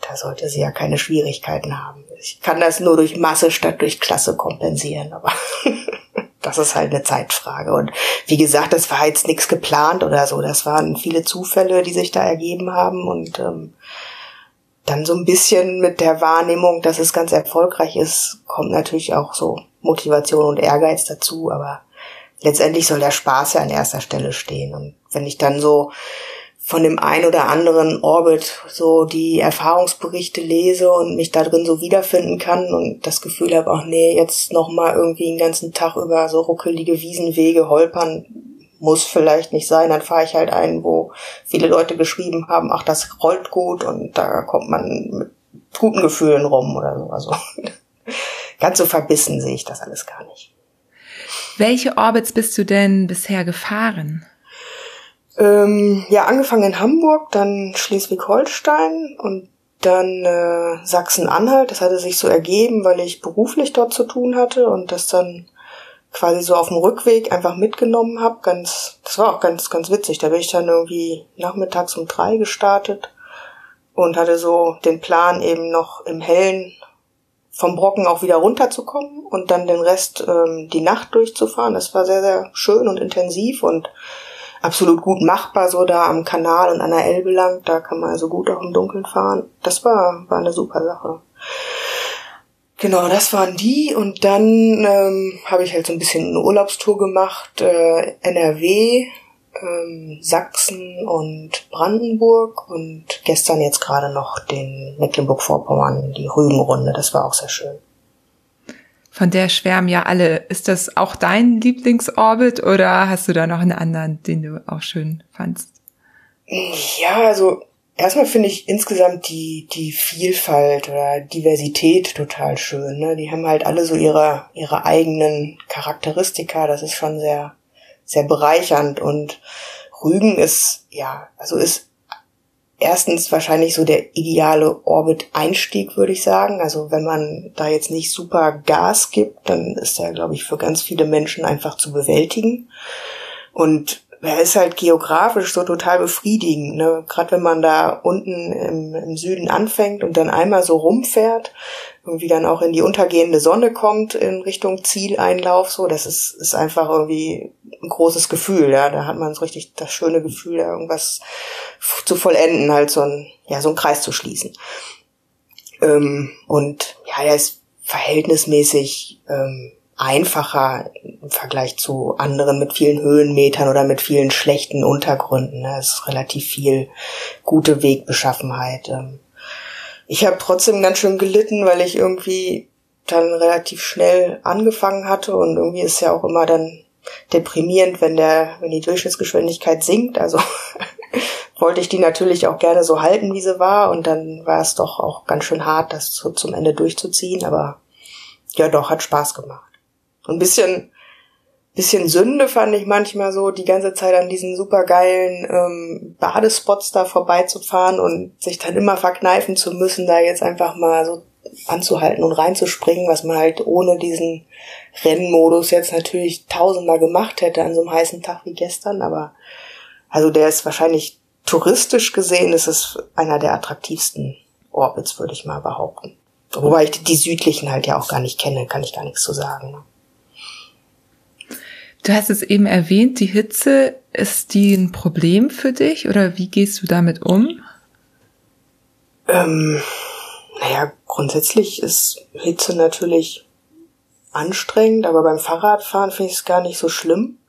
da sollte sie ja keine Schwierigkeiten haben. Ich kann das nur durch Masse statt durch Klasse kompensieren, aber das ist halt eine Zeitfrage. Und wie gesagt, das war jetzt nichts geplant oder so. Das waren viele Zufälle, die sich da ergeben haben und ähm, dann so ein bisschen mit der Wahrnehmung, dass es ganz erfolgreich ist, kommt natürlich auch so Motivation und Ehrgeiz dazu, aber letztendlich soll der Spaß ja an erster Stelle stehen. Und wenn ich dann so von dem ein oder anderen Orbit so die Erfahrungsberichte lese und mich da drin so wiederfinden kann und das Gefühl habe, ach nee, jetzt nochmal irgendwie einen ganzen Tag über so ruckelige Wiesenwege holpern, muss vielleicht nicht sein, dann fahre ich halt ein, wo viele Leute geschrieben haben, ach, das rollt gut und da kommt man mit guten Gefühlen rum oder so. Also ganz so verbissen sehe ich das alles gar nicht. Welche Orbits bist du denn bisher gefahren? Ähm, ja, angefangen in Hamburg, dann Schleswig-Holstein und dann äh, Sachsen-Anhalt. Das hatte sich so ergeben, weil ich beruflich dort zu tun hatte und das dann quasi so auf dem Rückweg einfach mitgenommen habe. Ganz, das war auch ganz, ganz witzig. Da bin ich dann irgendwie nachmittags um drei gestartet und hatte so den Plan eben noch im Hellen vom Brocken auch wieder runterzukommen und dann den Rest ähm, die Nacht durchzufahren. Das war sehr, sehr schön und intensiv und absolut gut machbar, so da am Kanal und an der Elbe lang. Da kann man also gut auch im Dunkeln fahren. Das war, war eine super Sache. Genau, das waren die und dann ähm, habe ich halt so ein bisschen eine Urlaubstour gemacht, äh, NRW, ähm, Sachsen und Brandenburg und gestern jetzt gerade noch den Mecklenburg-Vorpommern, die Rügenrunde. Das war auch sehr schön. Von der schwärmen ja alle. Ist das auch dein Lieblingsorbit oder hast du da noch einen anderen, den du auch schön fandst? Ja, also erstmal finde ich insgesamt die, die Vielfalt oder Diversität total schön. Ne? Die haben halt alle so ihre, ihre eigenen Charakteristika. Das ist schon sehr, sehr bereichernd und Rügen ist, ja, also ist erstens wahrscheinlich so der ideale Orbit-Einstieg, würde ich sagen. Also wenn man da jetzt nicht super Gas gibt, dann ist er, glaube ich, für ganz viele Menschen einfach zu bewältigen. Und er ist halt geografisch so total befriedigend. Ne? Gerade wenn man da unten im, im, Süden anfängt und dann einmal so rumfährt, irgendwie dann auch in die untergehende Sonne kommt in Richtung Zieleinlauf, so, das ist, ist einfach irgendwie ein großes Gefühl, ja, da hat man so richtig das schöne Gefühl, da irgendwas zu vollenden, halt so ein, ja, so ein Kreis zu schließen. Ähm, und ja, der ist verhältnismäßig ähm, einfacher im Vergleich zu anderen mit vielen Höhenmetern oder mit vielen schlechten Untergründen. Ne? Es ist relativ viel gute Wegbeschaffenheit. Ähm, ich habe trotzdem ganz schön gelitten, weil ich irgendwie dann relativ schnell angefangen hatte und irgendwie ist ja auch immer dann deprimierend, wenn der, wenn die Durchschnittsgeschwindigkeit sinkt. Also wollte ich die natürlich auch gerne so halten, wie sie war und dann war es doch auch ganz schön hart, das so zum Ende durchzuziehen, aber ja doch, hat Spaß gemacht. Ein bisschen bisschen Sünde fand ich manchmal so, die ganze Zeit an diesen supergeilen ähm, Badespots da vorbeizufahren und sich dann immer verkneifen zu müssen, da jetzt einfach mal so anzuhalten und reinzuspringen, was man halt ohne diesen Rennmodus jetzt natürlich tausendmal gemacht hätte an so einem heißen Tag wie gestern, aber also der ist wahrscheinlich touristisch gesehen, ist es einer der attraktivsten Orbits, würde ich mal behaupten. Wobei ich die südlichen halt ja auch gar nicht kenne, kann ich gar nichts zu sagen. Du hast es eben erwähnt, die Hitze, ist die ein Problem für dich oder wie gehst du damit um? Ähm, naja, grundsätzlich ist Hitze natürlich anstrengend, aber beim Fahrradfahren finde ich es gar nicht so schlimm,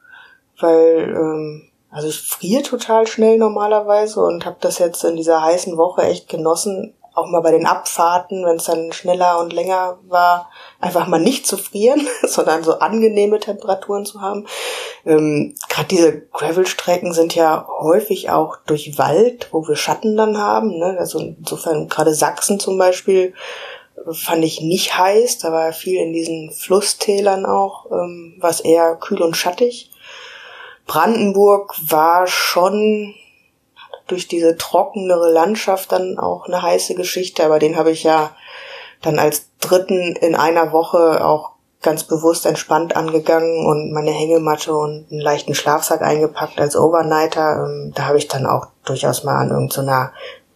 weil ähm, also ich friere total schnell normalerweise und habe das jetzt in dieser heißen Woche echt genossen, auch mal bei den Abfahrten, wenn es dann schneller und länger war, einfach mal nicht zu frieren, sondern so angenehme Temperaturen zu haben. Ähm, Gerade diese Gravel-Strecken sind ja häufig auch durch Wald, wo wir Schatten dann haben. Ne? Also insofern gerade Sachsen zum Beispiel fand ich nicht heiß, da war viel in diesen Flusstälern auch, ähm, was eher kühl und schattig. Brandenburg war schon durch diese trockenere Landschaft dann auch eine heiße Geschichte, aber den habe ich ja dann als dritten in einer Woche auch ganz bewusst entspannt angegangen und meine Hängematte und einen leichten Schlafsack eingepackt als Overnighter. Ähm, da habe ich dann auch durchaus mal an irgendeiner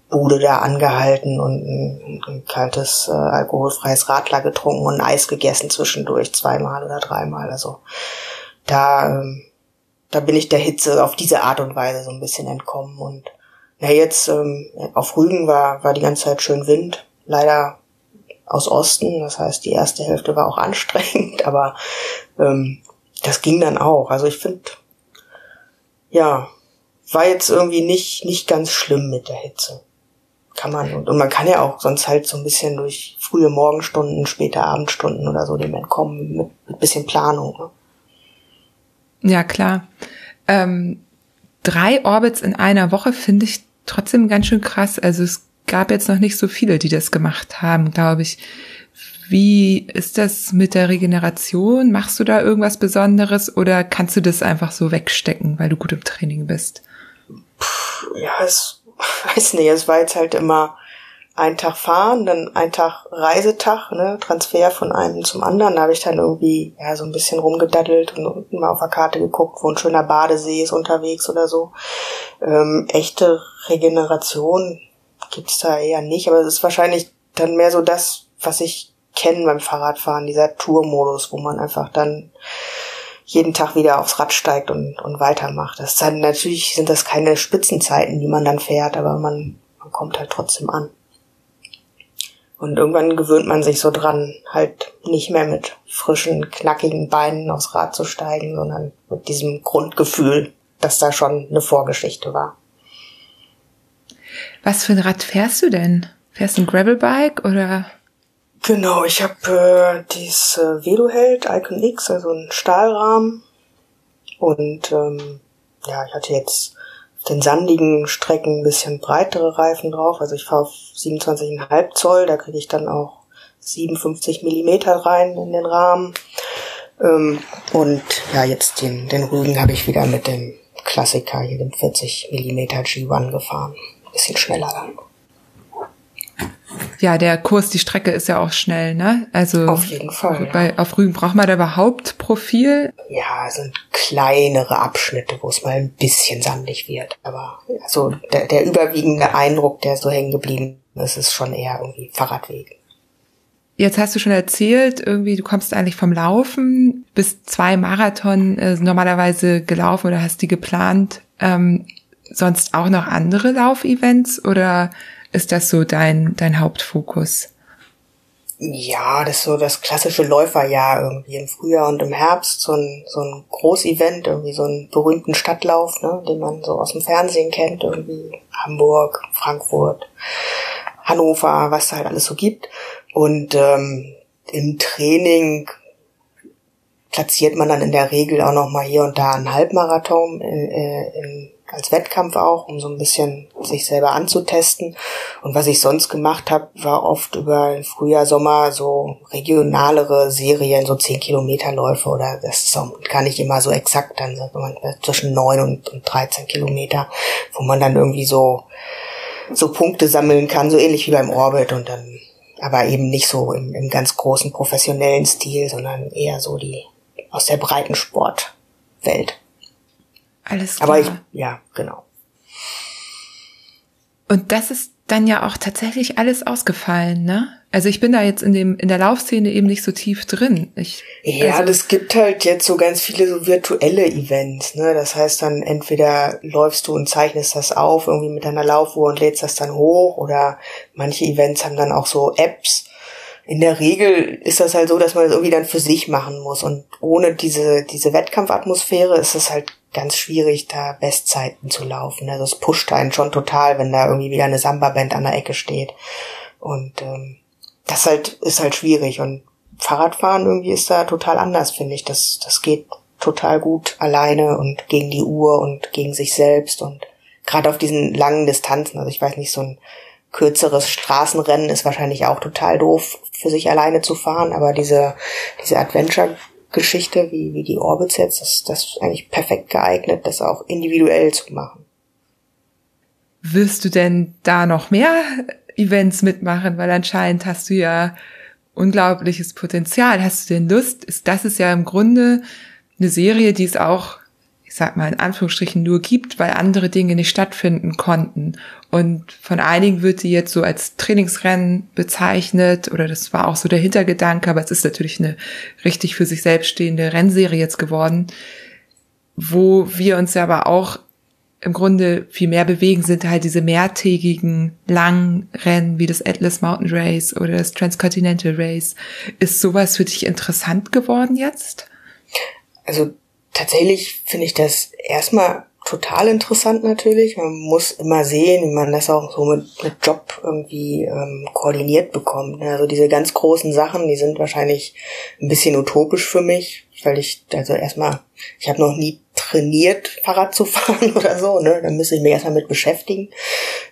Bude da angehalten und ein, ein kaltes äh, alkoholfreies Radler getrunken und Eis gegessen zwischendurch zweimal oder dreimal. Also da ähm, da bin ich der Hitze auf diese Art und Weise so ein bisschen entkommen und ja, jetzt ähm, auf Rügen war, war die ganze Zeit schön Wind. Leider aus Osten, das heißt, die erste Hälfte war auch anstrengend, aber ähm, das ging dann auch. Also ich finde, ja, war jetzt irgendwie nicht, nicht ganz schlimm mit der Hitze. Kann man, und, und man kann ja auch sonst halt so ein bisschen durch frühe Morgenstunden, späte Abendstunden oder so dem entkommen, mit, mit bisschen Planung. Ne? Ja, klar. Ähm, drei Orbits in einer Woche finde ich trotzdem ganz schön krass. Also es gab jetzt noch nicht so viele, die das gemacht haben, glaube ich. Wie ist das mit der Regeneration? Machst du da irgendwas Besonderes oder kannst du das einfach so wegstecken, weil du gut im Training bist? Puh, ja, es weiß nicht, es war jetzt halt immer ein Tag fahren, dann ein Tag Reisetag, ne, Transfer von einem zum anderen. Da habe ich dann irgendwie ja so ein bisschen rumgedaddelt und mal auf der Karte geguckt, wo ein schöner Badesee ist unterwegs oder so. Ähm, echte Regeneration gibt's da eher nicht, aber es ist wahrscheinlich dann mehr so das, was ich kenne beim Fahrradfahren, dieser Tourmodus, wo man einfach dann jeden Tag wieder aufs Rad steigt und, und weitermacht. Das ist dann natürlich sind das keine Spitzenzeiten, die man dann fährt, aber man, man kommt halt trotzdem an. Und irgendwann gewöhnt man sich so dran, halt nicht mehr mit frischen, knackigen Beinen aufs Rad zu steigen, sondern mit diesem Grundgefühl, dass da schon eine Vorgeschichte war. Was für ein Rad fährst du denn? Fährst du ein Gravelbike oder? Genau, ich habe äh, dieses äh, Veloheld Icon X, also ein Stahlrahmen. Und ähm, ja, ich hatte jetzt den sandigen Strecken ein bisschen breitere Reifen drauf. Also ich fahre auf 27,5 Zoll, da kriege ich dann auch 57 Millimeter rein in den Rahmen. Ähm, und ja, jetzt den, den Rügen habe ich wieder mit dem Klassiker hier, dem 40 Millimeter G1 gefahren. Bisschen schneller dann ja, der Kurs, die Strecke ist ja auch schnell, ne? Also auf jeden Fall. Bei, ja. Auf Rügen braucht man da überhaupt Profil? Ja, sind kleinere Abschnitte, wo es mal ein bisschen sandig wird. Aber also der, der überwiegende Eindruck, der so hängen geblieben ist, ist schon eher irgendwie Fahrradweg. Jetzt hast du schon erzählt, irgendwie, du kommst eigentlich vom Laufen, bist zwei Marathon äh, normalerweise gelaufen oder hast die geplant. Ähm, sonst auch noch andere Laufevents oder ist das so dein, dein Hauptfokus? Ja, das ist so das klassische Läuferjahr irgendwie im Frühjahr und im Herbst, so ein, so ein Großevent, irgendwie so einen berühmten Stadtlauf, ne, den man so aus dem Fernsehen kennt, irgendwie Hamburg, Frankfurt, Hannover, was halt alles so gibt. Und ähm, im Training platziert man dann in der Regel auch noch mal hier und da einen Halbmarathon in, äh, in als Wettkampf auch, um so ein bisschen sich selber anzutesten. Und was ich sonst gemacht habe, war oft über Frühjahr, Sommer so regionalere Serien, so 10 Kilometerläufe oder das ist auch gar nicht immer so exakt, dann sagt man zwischen 9 und, und 13 Kilometer, wo man dann irgendwie so, so Punkte sammeln kann, so ähnlich wie beim Orbit und dann aber eben nicht so im, im ganz großen professionellen Stil, sondern eher so die aus der Breitensportwelt. Alles klar. Aber ich, ja, genau. Und das ist dann ja auch tatsächlich alles ausgefallen, ne? Also ich bin da jetzt in dem in der Laufszene eben nicht so tief drin. Ich, ja, also das gibt halt jetzt so ganz viele so virtuelle Events, ne? Das heißt dann entweder läufst du und zeichnest das auf irgendwie mit deiner Laufuhr und lädst das dann hoch oder manche Events haben dann auch so Apps. In der Regel ist das halt so, dass man das irgendwie dann für sich machen muss und ohne diese diese Wettkampfatmosphäre ist es halt ganz schwierig, da Bestzeiten zu laufen. Also es pusht einen schon total, wenn da irgendwie wieder eine Samba-Band an der Ecke steht. Und ähm, das halt ist halt schwierig. Und Fahrradfahren irgendwie ist da total anders, finde ich. Das, das geht total gut alleine und gegen die Uhr und gegen sich selbst und gerade auf diesen langen Distanzen. Also ich weiß nicht, so ein kürzeres Straßenrennen ist wahrscheinlich auch total doof für sich alleine zu fahren, aber diese, diese Adventure Geschichte wie, wie die Orbits jetzt, das, das ist eigentlich perfekt geeignet, das auch individuell zu machen. Wirst du denn da noch mehr Events mitmachen? Weil anscheinend hast du ja unglaubliches Potenzial. Hast du denn Lust? Ist, das ist ja im Grunde eine Serie, die es auch ich sag mal in Anführungsstrichen nur gibt, weil andere Dinge nicht stattfinden konnten. Und von einigen wird sie jetzt so als Trainingsrennen bezeichnet oder das war auch so der Hintergedanke, aber es ist natürlich eine richtig für sich selbst stehende Rennserie jetzt geworden, wo wir uns ja aber auch im Grunde viel mehr bewegen, sind halt diese mehrtägigen langen Rennen wie das Atlas Mountain Race oder das Transcontinental Race. Ist sowas für dich interessant geworden jetzt? Also tatsächlich finde ich das erstmal total interessant natürlich. Man muss immer sehen, wie man das auch so mit, mit Job irgendwie ähm, koordiniert bekommt. Also diese ganz großen Sachen, die sind wahrscheinlich ein bisschen utopisch für mich, weil ich, also erstmal, ich habe noch nie trainiert, Fahrrad zu fahren oder so, ne? Da müsste ich mich erstmal mit beschäftigen.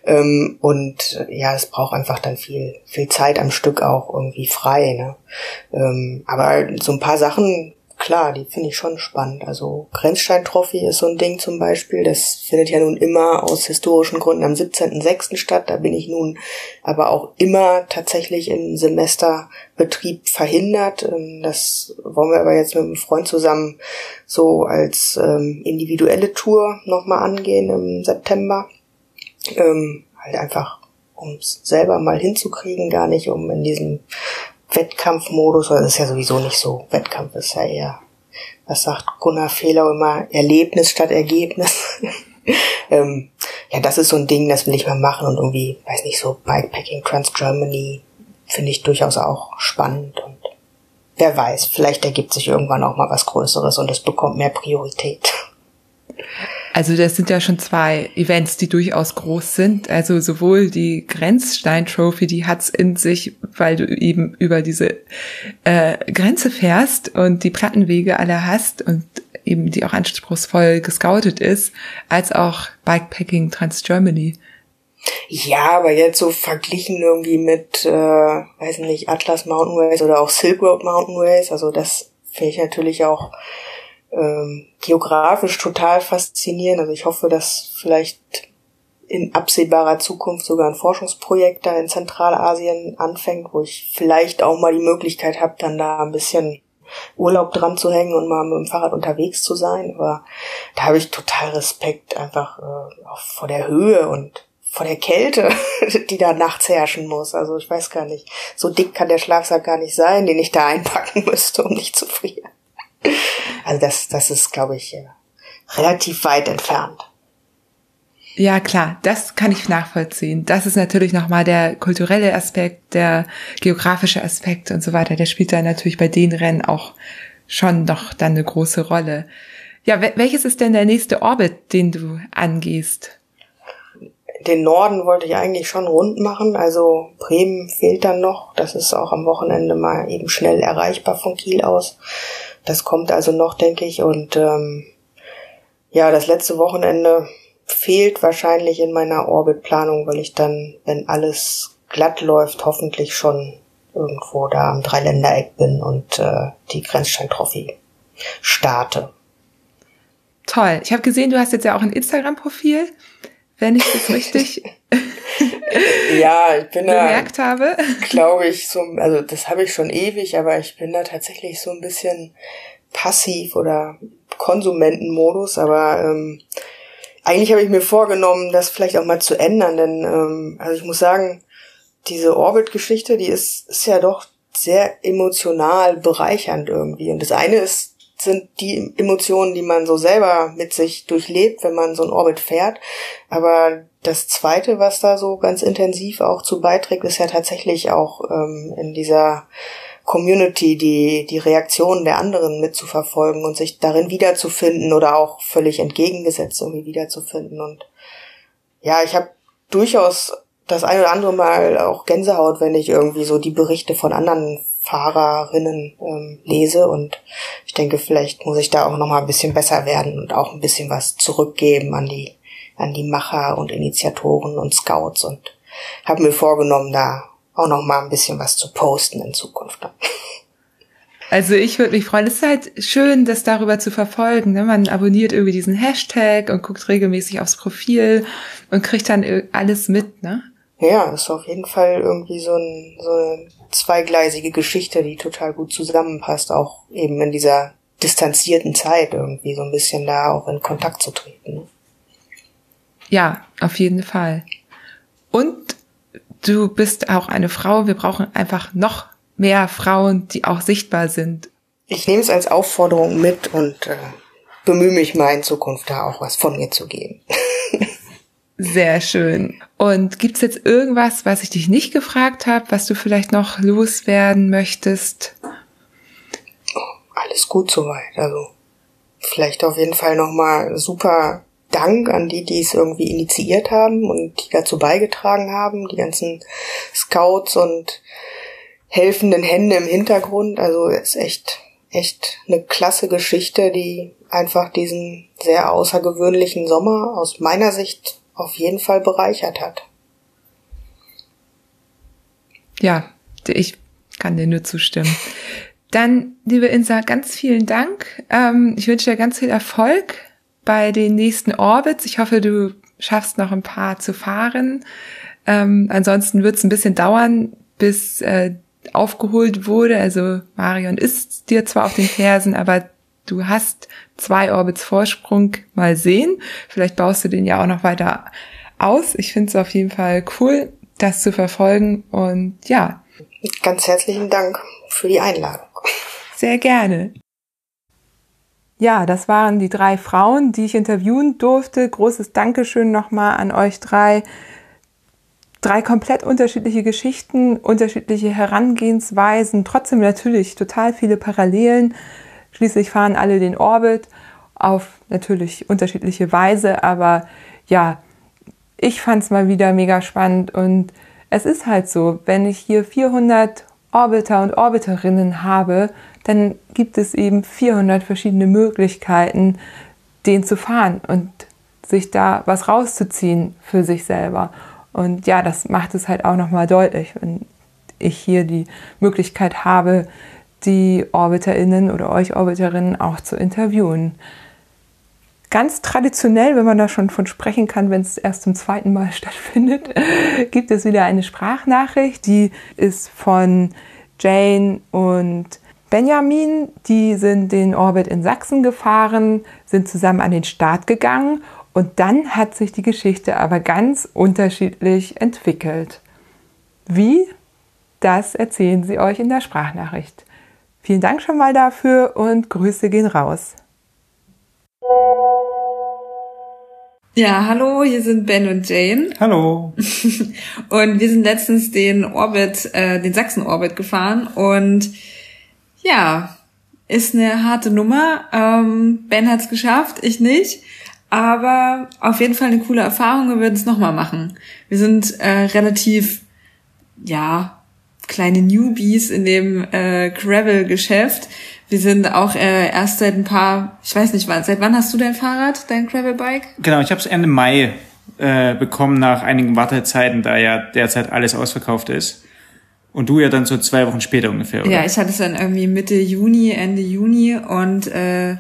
Ähm, und ja, es braucht einfach dann viel, viel Zeit am Stück auch irgendwie frei, ne? Ähm, aber so ein paar Sachen klar, die finde ich schon spannend. Also Grenzstein-Trophy ist so ein Ding zum Beispiel. Das findet ja nun immer aus historischen Gründen am 17.06. statt. Da bin ich nun aber auch immer tatsächlich im Semesterbetrieb verhindert. Ähm, das wollen wir aber jetzt mit einem Freund zusammen so als ähm, individuelle Tour nochmal angehen im September. Ähm, halt einfach, um es selber mal hinzukriegen, gar nicht um in diesem Wettkampfmodus, oder ist ja sowieso nicht so. Wettkampf ist ja eher, was sagt Gunnar Fehler immer, Erlebnis statt Ergebnis. ähm, ja, das ist so ein Ding, das will ich mal machen und irgendwie, weiß nicht, so Bikepacking Trans Germany finde ich durchaus auch spannend und wer weiß, vielleicht ergibt sich irgendwann auch mal was Größeres und es bekommt mehr Priorität. Also das sind ja schon zwei Events, die durchaus groß sind. Also sowohl die Grenzstein-Trophy, die hat's in sich, weil du eben über diese äh, Grenze fährst und die Plattenwege alle hast und eben die auch anspruchsvoll gescoutet ist, als auch Bikepacking Trans Germany. Ja, aber jetzt so verglichen irgendwie mit, äh, weiß nicht, Atlas Mountain Race oder auch Silk Road Mountain Race, also das finde ich natürlich auch ähm, geografisch total faszinierend. Also ich hoffe, dass vielleicht in absehbarer Zukunft sogar ein Forschungsprojekt da in Zentralasien anfängt, wo ich vielleicht auch mal die Möglichkeit habe, dann da ein bisschen Urlaub dran zu hängen und mal mit dem Fahrrad unterwegs zu sein. Aber da habe ich total Respekt einfach äh, auch vor der Höhe und vor der Kälte, die da nachts herrschen muss. Also ich weiß gar nicht. So dick kann der Schlafsack gar nicht sein, den ich da einpacken müsste, um nicht zu frieren. Also das, das ist, glaube ich, äh, relativ weit entfernt. Ja, klar, das kann ich nachvollziehen. Das ist natürlich nochmal der kulturelle Aspekt, der geografische Aspekt und so weiter. Der spielt da natürlich bei den Rennen auch schon noch dann eine große Rolle. Ja, welches ist denn der nächste Orbit, den du angehst? Den Norden wollte ich eigentlich schon rund machen, also Bremen fehlt dann noch. Das ist auch am Wochenende mal eben schnell erreichbar von Kiel aus. Das kommt also noch, denke ich. Und ähm, ja, das letzte Wochenende fehlt wahrscheinlich in meiner Orbitplanung, weil ich dann, wenn alles glatt läuft, hoffentlich schon irgendwo da am Dreiländereck bin und äh, die Grenzstein-Trophy starte. Toll. Ich habe gesehen, du hast jetzt ja auch ein Instagram-Profil, wenn ich das richtig ja, ich bin bemerkt da, habe. Glaube ich, so, also das habe ich schon ewig, aber ich bin da tatsächlich so ein bisschen passiv oder Konsumentenmodus, aber ähm, eigentlich habe ich mir vorgenommen, das vielleicht auch mal zu ändern, denn ähm, also ich muss sagen, diese Orbit-Geschichte, die ist, ist ja doch sehr emotional bereichernd irgendwie. Und das eine ist, sind die Emotionen, die man so selber mit sich durchlebt, wenn man so ein Orbit fährt. Aber das zweite, was da so ganz intensiv auch zu beiträgt, ist ja tatsächlich auch ähm, in dieser Community die, die Reaktionen der anderen mitzuverfolgen und sich darin wiederzufinden oder auch völlig entgegengesetzt irgendwie wiederzufinden. Und ja, ich habe durchaus das ein oder andere Mal auch Gänsehaut, wenn ich irgendwie so die Berichte von anderen Fahrerinnen ähm, lese und ich denke, vielleicht muss ich da auch noch mal ein bisschen besser werden und auch ein bisschen was zurückgeben an die an die Macher und Initiatoren und Scouts und habe mir vorgenommen, da auch noch mal ein bisschen was zu posten in Zukunft. Also ich würde mich freuen. Es ist halt schön, das darüber zu verfolgen. Ne? Man abonniert irgendwie diesen Hashtag und guckt regelmäßig aufs Profil und kriegt dann alles mit. Ne? Ja, ist auf jeden Fall irgendwie so, ein, so eine zweigleisige Geschichte, die total gut zusammenpasst, auch eben in dieser distanzierten Zeit irgendwie so ein bisschen da auch in Kontakt zu treten. Ne? Ja, auf jeden Fall. Und du bist auch eine Frau. Wir brauchen einfach noch mehr Frauen, die auch sichtbar sind. Ich nehme es als Aufforderung mit und äh, bemühe mich mal in Zukunft da auch was von mir zu geben. Sehr schön. Und gibt's jetzt irgendwas, was ich dich nicht gefragt habe, was du vielleicht noch loswerden möchtest? Alles gut soweit. Also vielleicht auf jeden Fall nochmal super Dank an die, die es irgendwie initiiert haben und die dazu beigetragen haben, die ganzen Scouts und helfenden Hände im Hintergrund. Also ist echt, echt eine klasse Geschichte, die einfach diesen sehr außergewöhnlichen Sommer aus meiner Sicht auf jeden Fall bereichert hat. Ja, ich kann dir nur zustimmen. Dann, liebe Insa, ganz vielen Dank. Ähm, ich wünsche dir ganz viel Erfolg bei den nächsten Orbits. Ich hoffe, du schaffst noch ein paar zu fahren. Ähm, ansonsten wird es ein bisschen dauern, bis äh, aufgeholt wurde. Also Marion ist dir zwar auf den Fersen, aber du hast zwei Orbits Vorsprung. Mal sehen. Vielleicht baust du den ja auch noch weiter aus. Ich finde es auf jeden Fall cool, das zu verfolgen. Und ja. Ganz herzlichen Dank für die Einladung. Sehr gerne. Ja, das waren die drei Frauen, die ich interviewen durfte. Großes Dankeschön nochmal an euch drei. Drei komplett unterschiedliche Geschichten, unterschiedliche Herangehensweisen, trotzdem natürlich total viele Parallelen. Schließlich fahren alle den Orbit auf natürlich unterschiedliche Weise, aber ja, ich fand es mal wieder mega spannend und es ist halt so, wenn ich hier 400 Orbiter und Orbiterinnen habe, dann gibt es eben 400 verschiedene Möglichkeiten, den zu fahren und sich da was rauszuziehen für sich selber. Und ja, das macht es halt auch nochmal deutlich, wenn ich hier die Möglichkeit habe, die OrbiterInnen oder euch OrbiterInnen auch zu interviewen. Ganz traditionell, wenn man da schon von sprechen kann, wenn es erst zum zweiten Mal stattfindet, gibt es wieder eine Sprachnachricht, die ist von Jane und Benjamin, die sind den Orbit in Sachsen gefahren, sind zusammen an den Start gegangen Und dann hat sich die Geschichte aber ganz unterschiedlich entwickelt. Wie? Das erzählen sie euch in der Sprachnachricht. Vielen Dank schon mal dafür und Grüße gehen raus. Ja, hallo, hier sind Ben und Jane. Hallo. und wir sind letztens den Orbit, äh, den Sachsen-Orbit gefahren und ja, ist eine harte Nummer. Ähm, ben hat's geschafft, ich nicht. Aber auf jeden Fall eine coole Erfahrung. Wir würden es nochmal machen. Wir sind äh, relativ, ja, kleine Newbies in dem äh, Gravel-Geschäft. Wir sind auch äh, erst seit ein paar, ich weiß nicht wann, seit wann hast du dein Fahrrad, dein Gravel-Bike? Genau, ich habe es Ende Mai äh, bekommen nach einigen Wartezeiten, da ja derzeit alles ausverkauft ist. Und du ja dann so zwei Wochen später ungefähr, oder? Ja, ich hatte es dann irgendwie Mitte Juni, Ende Juni und äh,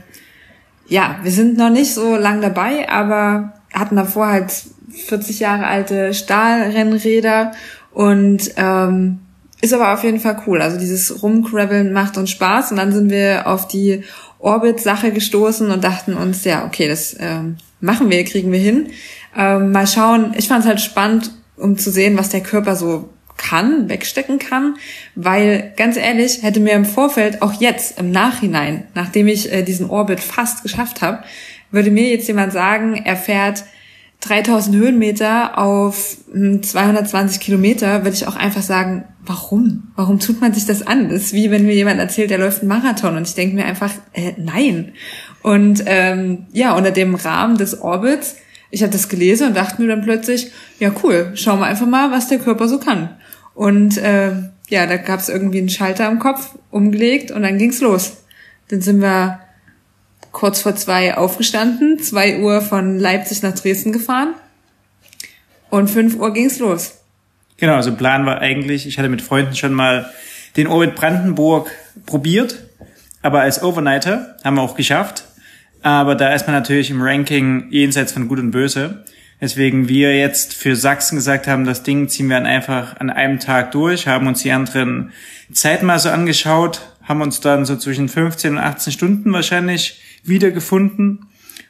ja, wir sind noch nicht so lang dabei, aber hatten davor halt 40 Jahre alte Stahlrennräder und ähm, ist aber auf jeden Fall cool. Also dieses Rumgraveln macht uns Spaß und dann sind wir auf die Orbit-Sache gestoßen und dachten uns, ja, okay, das ähm, machen wir, kriegen wir hin. Ähm, mal schauen. Ich fand es halt spannend, um zu sehen, was der Körper so kann, wegstecken kann, weil ganz ehrlich, hätte mir im Vorfeld, auch jetzt im Nachhinein, nachdem ich äh, diesen Orbit fast geschafft habe, würde mir jetzt jemand sagen, er fährt 3000 Höhenmeter auf 220 hm, Kilometer, würde ich auch einfach sagen, warum? Warum tut man sich das an? Das ist wie wenn mir jemand erzählt, er läuft einen Marathon und ich denke mir einfach, äh, nein. Und ähm, ja, unter dem Rahmen des Orbits, ich habe das gelesen und dachte mir dann plötzlich, ja cool, schauen wir einfach mal, was der Körper so kann. Und äh, ja, da gab es irgendwie einen Schalter im Kopf, umgelegt und dann ging's los. Dann sind wir kurz vor zwei aufgestanden, zwei Uhr von Leipzig nach Dresden gefahren und fünf Uhr ging's los. Genau, also Plan war eigentlich, ich hatte mit Freunden schon mal den Orbit Brandenburg probiert, aber als Overnighter haben wir auch geschafft. Aber da ist man natürlich im Ranking jenseits von Gut und Böse. Deswegen wir jetzt für Sachsen gesagt haben, das Ding ziehen wir dann einfach an einem Tag durch, haben uns die anderen Zeiten mal so angeschaut, haben uns dann so zwischen 15 und 18 Stunden wahrscheinlich wiedergefunden.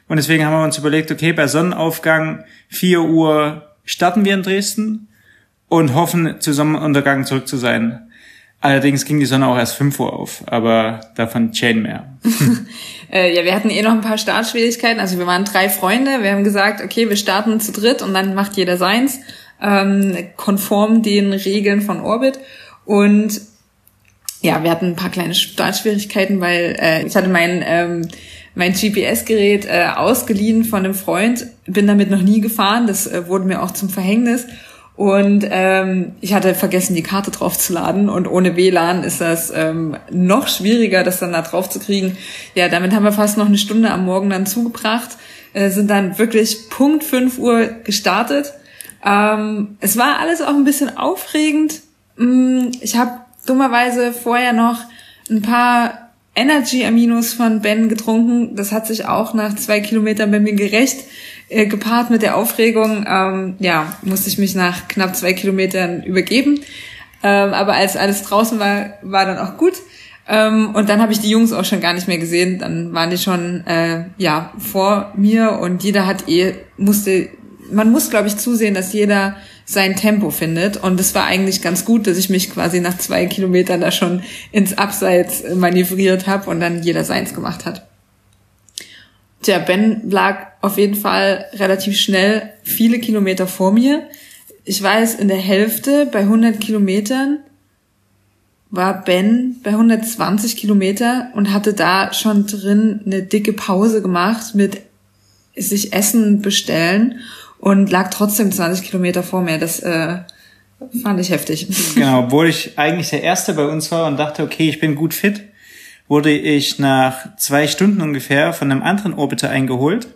Und deswegen haben wir uns überlegt, okay, bei Sonnenaufgang 4 Uhr starten wir in Dresden und hoffen, zu Sonnenuntergang zurück zu sein. Allerdings ging die Sonne auch erst 5 Uhr auf, aber davon Chain mehr. äh, ja, wir hatten eh noch ein paar Startschwierigkeiten. Also wir waren drei Freunde. Wir haben gesagt, okay, wir starten zu dritt und dann macht jeder seins, ähm, konform den Regeln von Orbit. Und ja, wir hatten ein paar kleine Startschwierigkeiten, weil äh, ich hatte mein ähm, mein GPS-Gerät äh, ausgeliehen von einem Freund, bin damit noch nie gefahren. Das äh, wurde mir auch zum Verhängnis. Und ähm, ich hatte vergessen, die Karte draufzuladen. Und ohne WLAN ist das ähm, noch schwieriger, das dann da drauf zu kriegen. Ja, damit haben wir fast noch eine Stunde am Morgen dann zugebracht. Äh, sind dann wirklich Punkt 5 Uhr gestartet. Ähm, es war alles auch ein bisschen aufregend. Mm, ich habe dummerweise vorher noch ein paar Energy-Aminos von Ben getrunken. Das hat sich auch nach zwei Kilometern bei mir gerecht. Äh, gepaart mit der Aufregung, ähm, ja, musste ich mich nach knapp zwei Kilometern übergeben. Ähm, aber als alles draußen war, war dann auch gut. Ähm, und dann habe ich die Jungs auch schon gar nicht mehr gesehen. Dann waren die schon äh, ja vor mir und jeder hat eh musste. Man muss, glaube ich, zusehen, dass jeder sein Tempo findet. Und es war eigentlich ganz gut, dass ich mich quasi nach zwei Kilometern da schon ins Abseits manövriert habe und dann jeder seins gemacht hat. Tja, Ben lag auf jeden Fall relativ schnell viele Kilometer vor mir. Ich weiß, in der Hälfte bei 100 Kilometern war Ben bei 120 Kilometer und hatte da schon drin eine dicke Pause gemacht mit sich Essen bestellen und lag trotzdem 20 Kilometer vor mir. Das äh, fand ich heftig. Genau, obwohl ich eigentlich der Erste bei uns war und dachte, okay, ich bin gut fit, wurde ich nach zwei Stunden ungefähr von einem anderen Orbiter eingeholt,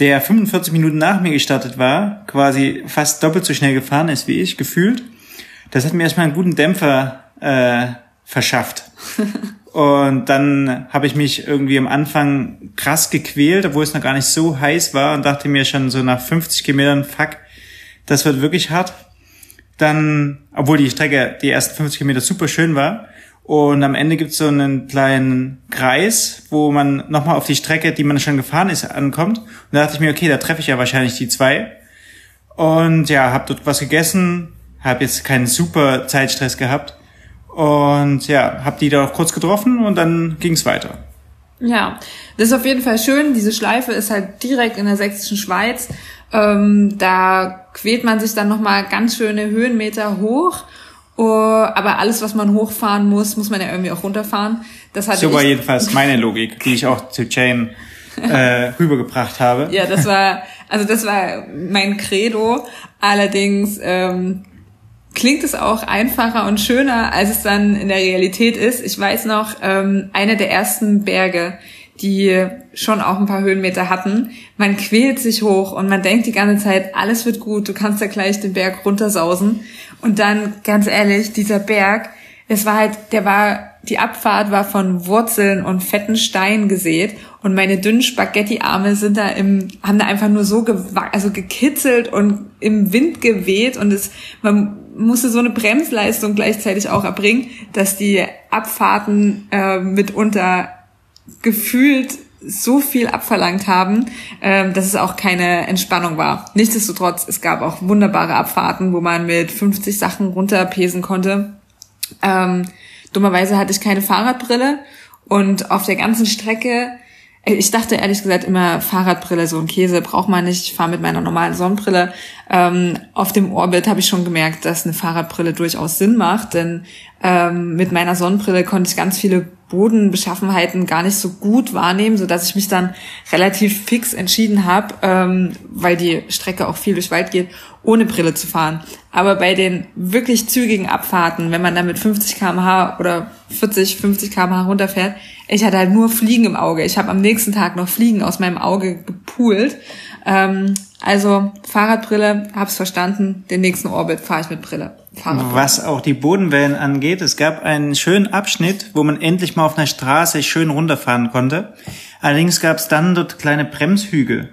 der 45 Minuten nach mir gestartet war, quasi fast doppelt so schnell gefahren ist wie ich, gefühlt. Das hat mir erstmal einen guten Dämpfer äh, verschafft. Und dann habe ich mich irgendwie am Anfang krass gequält, obwohl es noch gar nicht so heiß war und dachte mir schon so nach 50 Kilometern, fuck, das wird wirklich hart. Dann, obwohl die Strecke die ersten 50 Kilometer super schön war. Und am Ende gibt's so einen kleinen Kreis, wo man nochmal auf die Strecke, die man schon gefahren ist, ankommt. Und da dachte ich mir, okay, da treffe ich ja wahrscheinlich die zwei. Und ja, habe dort was gegessen, habe jetzt keinen super Zeitstress gehabt. Und ja, habe die da auch kurz getroffen und dann ging's weiter. Ja, das ist auf jeden Fall schön. Diese Schleife ist halt direkt in der sächsischen Schweiz. Ähm, da quält man sich dann nochmal ganz schöne Höhenmeter hoch. Oh, aber alles, was man hochfahren muss, muss man ja irgendwie auch runterfahren. Das hatte so war jedenfalls meine Logik, die ich auch zu Jane äh, rübergebracht habe. Ja, das war, also das war mein Credo. Allerdings ähm, klingt es auch einfacher und schöner, als es dann in der Realität ist. Ich weiß noch, ähm, einer der ersten Berge, die schon auch ein paar Höhenmeter hatten. Man quält sich hoch und man denkt die ganze Zeit, alles wird gut, du kannst ja gleich den Berg runtersausen. Und dann, ganz ehrlich, dieser Berg, es war halt, der war, die Abfahrt war von Wurzeln und fetten Steinen gesät und meine dünnen Spaghetti-Arme sind da im, haben da einfach nur so also gekitzelt und im Wind geweht und es, man musste so eine Bremsleistung gleichzeitig auch erbringen, dass die Abfahrten äh, mitunter gefühlt so viel abverlangt haben, ähm, dass es auch keine Entspannung war. Nichtsdestotrotz, es gab auch wunderbare Abfahrten, wo man mit 50 Sachen runterpesen konnte. Ähm, dummerweise hatte ich keine Fahrradbrille und auf der ganzen Strecke, äh, ich dachte ehrlich gesagt immer, Fahrradbrille, so ein Käse braucht man nicht. Ich fahre mit meiner normalen Sonnenbrille. Ähm, auf dem Orbit habe ich schon gemerkt, dass eine Fahrradbrille durchaus Sinn macht, denn ähm, mit meiner Sonnenbrille konnte ich ganz viele Bodenbeschaffenheiten gar nicht so gut wahrnehmen, so dass ich mich dann relativ fix entschieden habe, ähm, weil die Strecke auch viel durch Wald geht, ohne Brille zu fahren. Aber bei den wirklich zügigen Abfahrten, wenn man dann mit 50 km/h oder 40, 50 km/h runterfährt, ich hatte halt nur Fliegen im Auge. Ich habe am nächsten Tag noch Fliegen aus meinem Auge gepult. Ähm, also Fahrradbrille, hab's verstanden. Den nächsten Orbit fahre ich mit Brille. Was auch die Bodenwellen angeht, es gab einen schönen Abschnitt, wo man endlich mal auf einer Straße schön runterfahren konnte. Allerdings gab es dann dort kleine Bremshügel.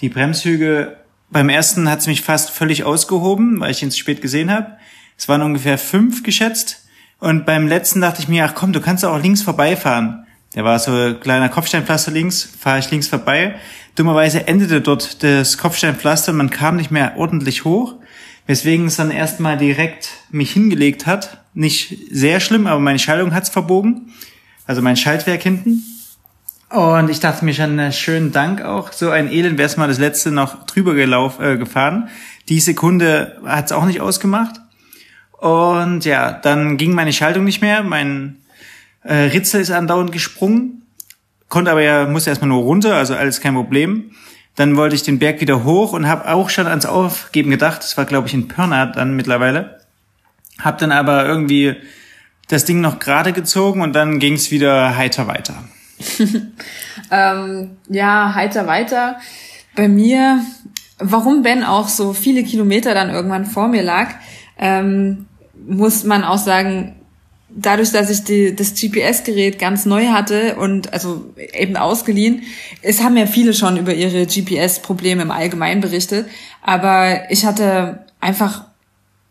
Die Bremshügel, beim ersten hat es mich fast völlig ausgehoben, weil ich ihn zu spät gesehen habe. Es waren ungefähr fünf geschätzt. Und beim letzten dachte ich mir, ach komm, du kannst auch links vorbeifahren. Der war so ein kleiner Kopfsteinpflaster links, fahre ich links vorbei. Dummerweise endete dort das Kopfsteinpflaster und man kam nicht mehr ordentlich hoch weswegen es dann erstmal direkt mich hingelegt hat. Nicht sehr schlimm, aber meine Schaltung hat's verbogen. Also mein Schaltwerk hinten. Und ich dachte mir schon, schönen Dank auch. So ein Elend wäre es mal das letzte noch drüber gelaufen, äh, gefahren. Die Sekunde hat's auch nicht ausgemacht. Und ja, dann ging meine Schaltung nicht mehr. Mein äh, Ritzel ist andauernd gesprungen. Konnte aber ja, musste erstmal nur runter, also alles kein Problem. Dann wollte ich den Berg wieder hoch und habe auch schon ans Aufgeben gedacht. Das war, glaube ich, in Pirna dann mittlerweile. Hab dann aber irgendwie das Ding noch gerade gezogen und dann ging es wieder heiter weiter. ähm, ja, heiter weiter. Bei mir, warum Ben auch so viele Kilometer dann irgendwann vor mir lag, ähm, muss man auch sagen, dadurch, dass ich die, das GPS-Gerät ganz neu hatte und also eben ausgeliehen, es haben ja viele schon über ihre GPS-Probleme im Allgemeinen berichtet, aber ich hatte einfach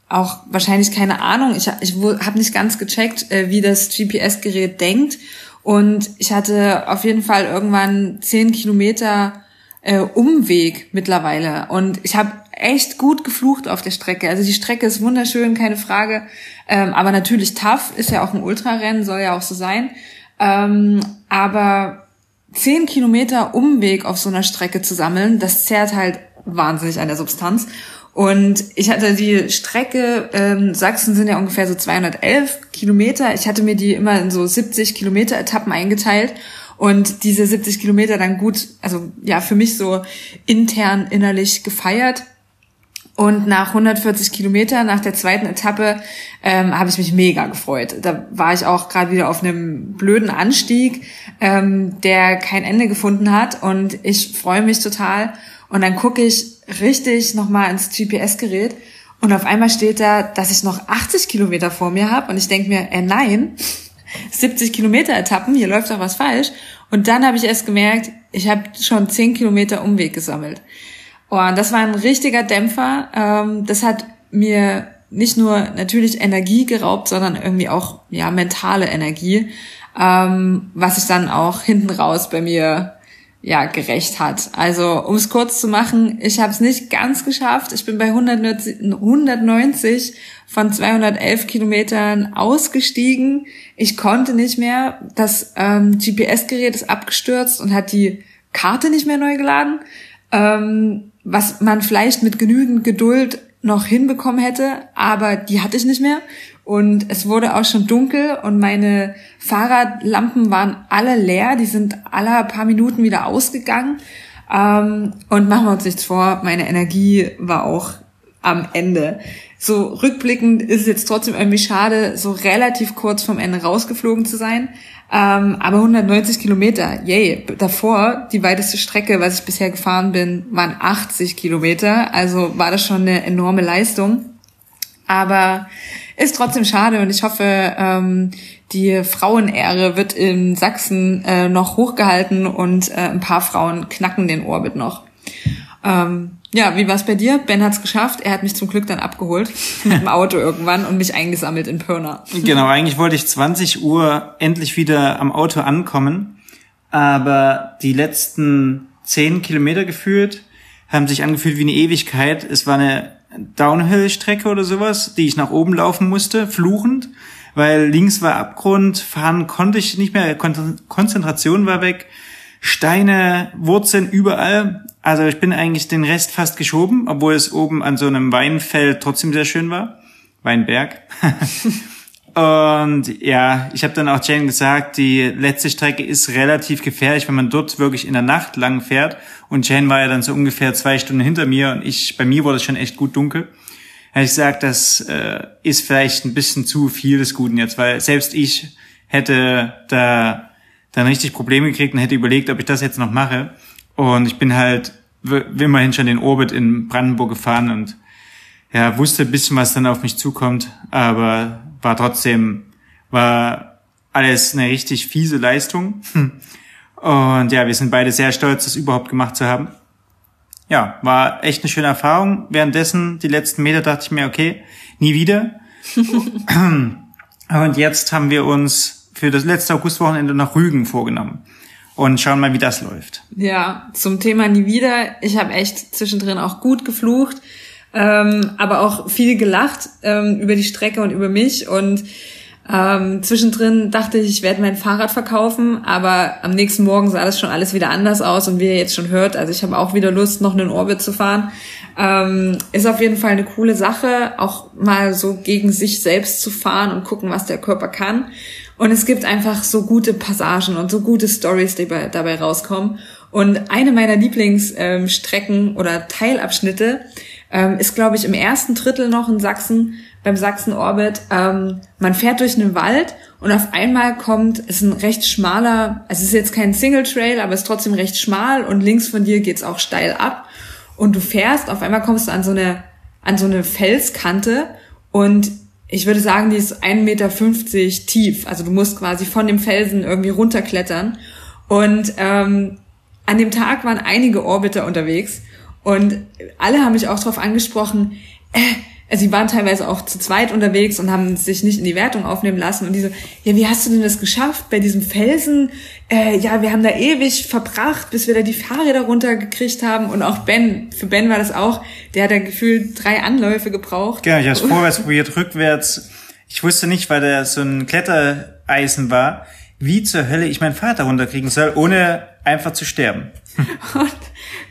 auch wahrscheinlich keine Ahnung. Ich, ich habe nicht ganz gecheckt, äh, wie das GPS-Gerät denkt und ich hatte auf jeden Fall irgendwann zehn Kilometer äh, Umweg mittlerweile und ich habe echt gut geflucht auf der Strecke. Also die Strecke ist wunderschön, keine Frage. Ähm, aber natürlich tough, ist ja auch ein Ultrarennen, soll ja auch so sein. Ähm, aber zehn Kilometer Umweg auf so einer Strecke zu sammeln, das zerrt halt wahnsinnig an der Substanz. Und ich hatte die Strecke, ähm, Sachsen sind ja ungefähr so 211 Kilometer. Ich hatte mir die immer in so 70 Kilometer Etappen eingeteilt und diese 70 Kilometer dann gut, also ja, für mich so intern innerlich gefeiert. Und nach 140 Kilometer, nach der zweiten Etappe, ähm, habe ich mich mega gefreut. Da war ich auch gerade wieder auf einem blöden Anstieg, ähm, der kein Ende gefunden hat. Und ich freue mich total. Und dann gucke ich richtig nochmal ins GPS-Gerät. Und auf einmal steht da, dass ich noch 80 Kilometer vor mir habe. Und ich denke mir, äh, nein, 70 Kilometer Etappen, hier läuft doch was falsch. Und dann habe ich erst gemerkt, ich habe schon 10 Kilometer Umweg gesammelt. Oh, das war ein richtiger Dämpfer. Ähm, das hat mir nicht nur natürlich Energie geraubt, sondern irgendwie auch ja mentale Energie, ähm, was sich dann auch hinten raus bei mir ja gerecht hat. Also um es kurz zu machen, ich habe es nicht ganz geschafft. Ich bin bei 190 von 211 Kilometern ausgestiegen. Ich konnte nicht mehr. Das ähm, GPS-Gerät ist abgestürzt und hat die Karte nicht mehr neu geladen. Ähm, was man vielleicht mit genügend Geduld noch hinbekommen hätte, aber die hatte ich nicht mehr. Und es wurde auch schon dunkel und meine Fahrradlampen waren alle leer. Die sind alle paar Minuten wieder ausgegangen. Ähm, und machen wir uns nichts vor, meine Energie war auch am Ende. So rückblickend ist es jetzt trotzdem irgendwie schade, so relativ kurz vom Ende rausgeflogen zu sein. Ähm, aber 190 Kilometer, yay. Davor, die weiteste Strecke, was ich bisher gefahren bin, waren 80 Kilometer. Also war das schon eine enorme Leistung. Aber ist trotzdem schade und ich hoffe, ähm, die Frauenehre wird in Sachsen äh, noch hochgehalten und äh, ein paar Frauen knacken den Orbit noch. Ähm, ja, wie war's bei dir? Ben hat's geschafft. Er hat mich zum Glück dann abgeholt mit dem Auto irgendwann und mich eingesammelt in Pirna. Genau, eigentlich wollte ich 20 Uhr endlich wieder am Auto ankommen, aber die letzten 10 Kilometer geführt haben sich angefühlt wie eine Ewigkeit. Es war eine Downhill-Strecke oder sowas, die ich nach oben laufen musste, fluchend, weil links war Abgrund, fahren konnte ich nicht mehr, Konzentration war weg, Steine, Wurzeln überall also ich bin eigentlich den Rest fast geschoben, obwohl es oben an so einem Weinfeld trotzdem sehr schön war. Weinberg. Und ja, ich habe dann auch Jane gesagt, die letzte Strecke ist relativ gefährlich, wenn man dort wirklich in der Nacht lang fährt. Und Jane war ja dann so ungefähr zwei Stunden hinter mir und ich, bei mir wurde es schon echt gut dunkel. Habe ich gesagt, das äh, ist vielleicht ein bisschen zu viel des Guten jetzt, weil selbst ich hätte da dann richtig Probleme gekriegt und hätte überlegt, ob ich das jetzt noch mache. Und ich bin halt immerhin schon den Orbit in Brandenburg gefahren und ja, wusste ein bisschen, was dann auf mich zukommt, aber war trotzdem, war alles eine richtig fiese Leistung. Und ja, wir sind beide sehr stolz, das überhaupt gemacht zu haben. Ja, war echt eine schöne Erfahrung. Währenddessen, die letzten Meter, dachte ich mir, okay, nie wieder. Und jetzt haben wir uns für das letzte Augustwochenende nach Rügen vorgenommen und schauen mal, wie das läuft. Ja, zum Thema nie wieder. Ich habe echt zwischendrin auch gut geflucht, ähm, aber auch viel gelacht ähm, über die Strecke und über mich und ähm, zwischendrin dachte ich, ich werde mein Fahrrad verkaufen, aber am nächsten Morgen sah das schon alles wieder anders aus und wie ihr jetzt schon hört, also ich habe auch wieder Lust, noch einen Orbit zu fahren. Ähm, ist auf jeden Fall eine coole Sache, auch mal so gegen sich selbst zu fahren und gucken, was der Körper kann. Und es gibt einfach so gute Passagen und so gute Stories, die dabei rauskommen. Und eine meiner Lieblingsstrecken ähm, oder Teilabschnitte ähm, ist, glaube ich, im ersten Drittel noch in Sachsen, beim Sachsen-Orbit. Ähm, man fährt durch einen Wald und auf einmal kommt, es ist ein recht schmaler, es ist jetzt kein Single Trail, aber es ist trotzdem recht schmal und links von dir geht's auch steil ab. Und du fährst, auf einmal kommst du an so eine, an so eine Felskante und ich würde sagen, die ist 1,50 Meter tief. Also du musst quasi von dem Felsen irgendwie runterklettern. Und ähm, an dem Tag waren einige Orbiter unterwegs und alle haben mich auch darauf angesprochen, äh, also sie waren teilweise auch zu zweit unterwegs und haben sich nicht in die Wertung aufnehmen lassen und die so, ja, wie hast du denn das geschafft bei diesem Felsen? Äh, ja, wir haben da ewig verbracht, bis wir da die Fahrräder runtergekriegt haben und auch Ben, für Ben war das auch, der hat da gefühlt drei Anläufe gebraucht. Genau, ich habe es vorwärts probiert, rückwärts. Ich wusste nicht, weil der so ein Klettereisen war, wie zur Hölle ich mein Vater runterkriegen soll, ohne einfach zu sterben. Und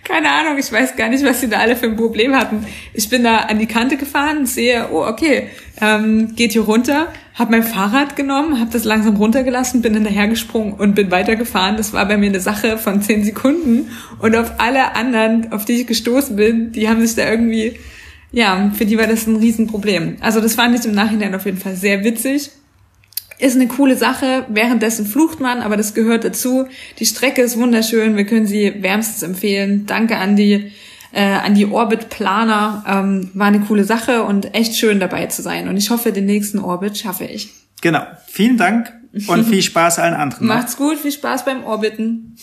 keine Ahnung, ich weiß gar nicht, was sie da alle für ein Problem hatten. Ich bin da an die Kante gefahren, sehe, oh okay, ähm, geht hier runter, habe mein Fahrrad genommen, habe das langsam runtergelassen, bin hinterhergesprungen und bin weitergefahren. Das war bei mir eine Sache von zehn Sekunden. Und auf alle anderen, auf die ich gestoßen bin, die haben sich da irgendwie, ja, für die war das ein Riesenproblem. Also das fand ich im Nachhinein auf jeden Fall sehr witzig. Ist eine coole Sache. Währenddessen flucht man, aber das gehört dazu. Die Strecke ist wunderschön. Wir können sie wärmstens empfehlen. Danke an die äh, an die Orbit Planer. Ähm, war eine coole Sache und echt schön dabei zu sein. Und ich hoffe, den nächsten Orbit schaffe ich. Genau. Vielen Dank und viel Spaß allen anderen. Macht's gut. Viel Spaß beim Orbiten.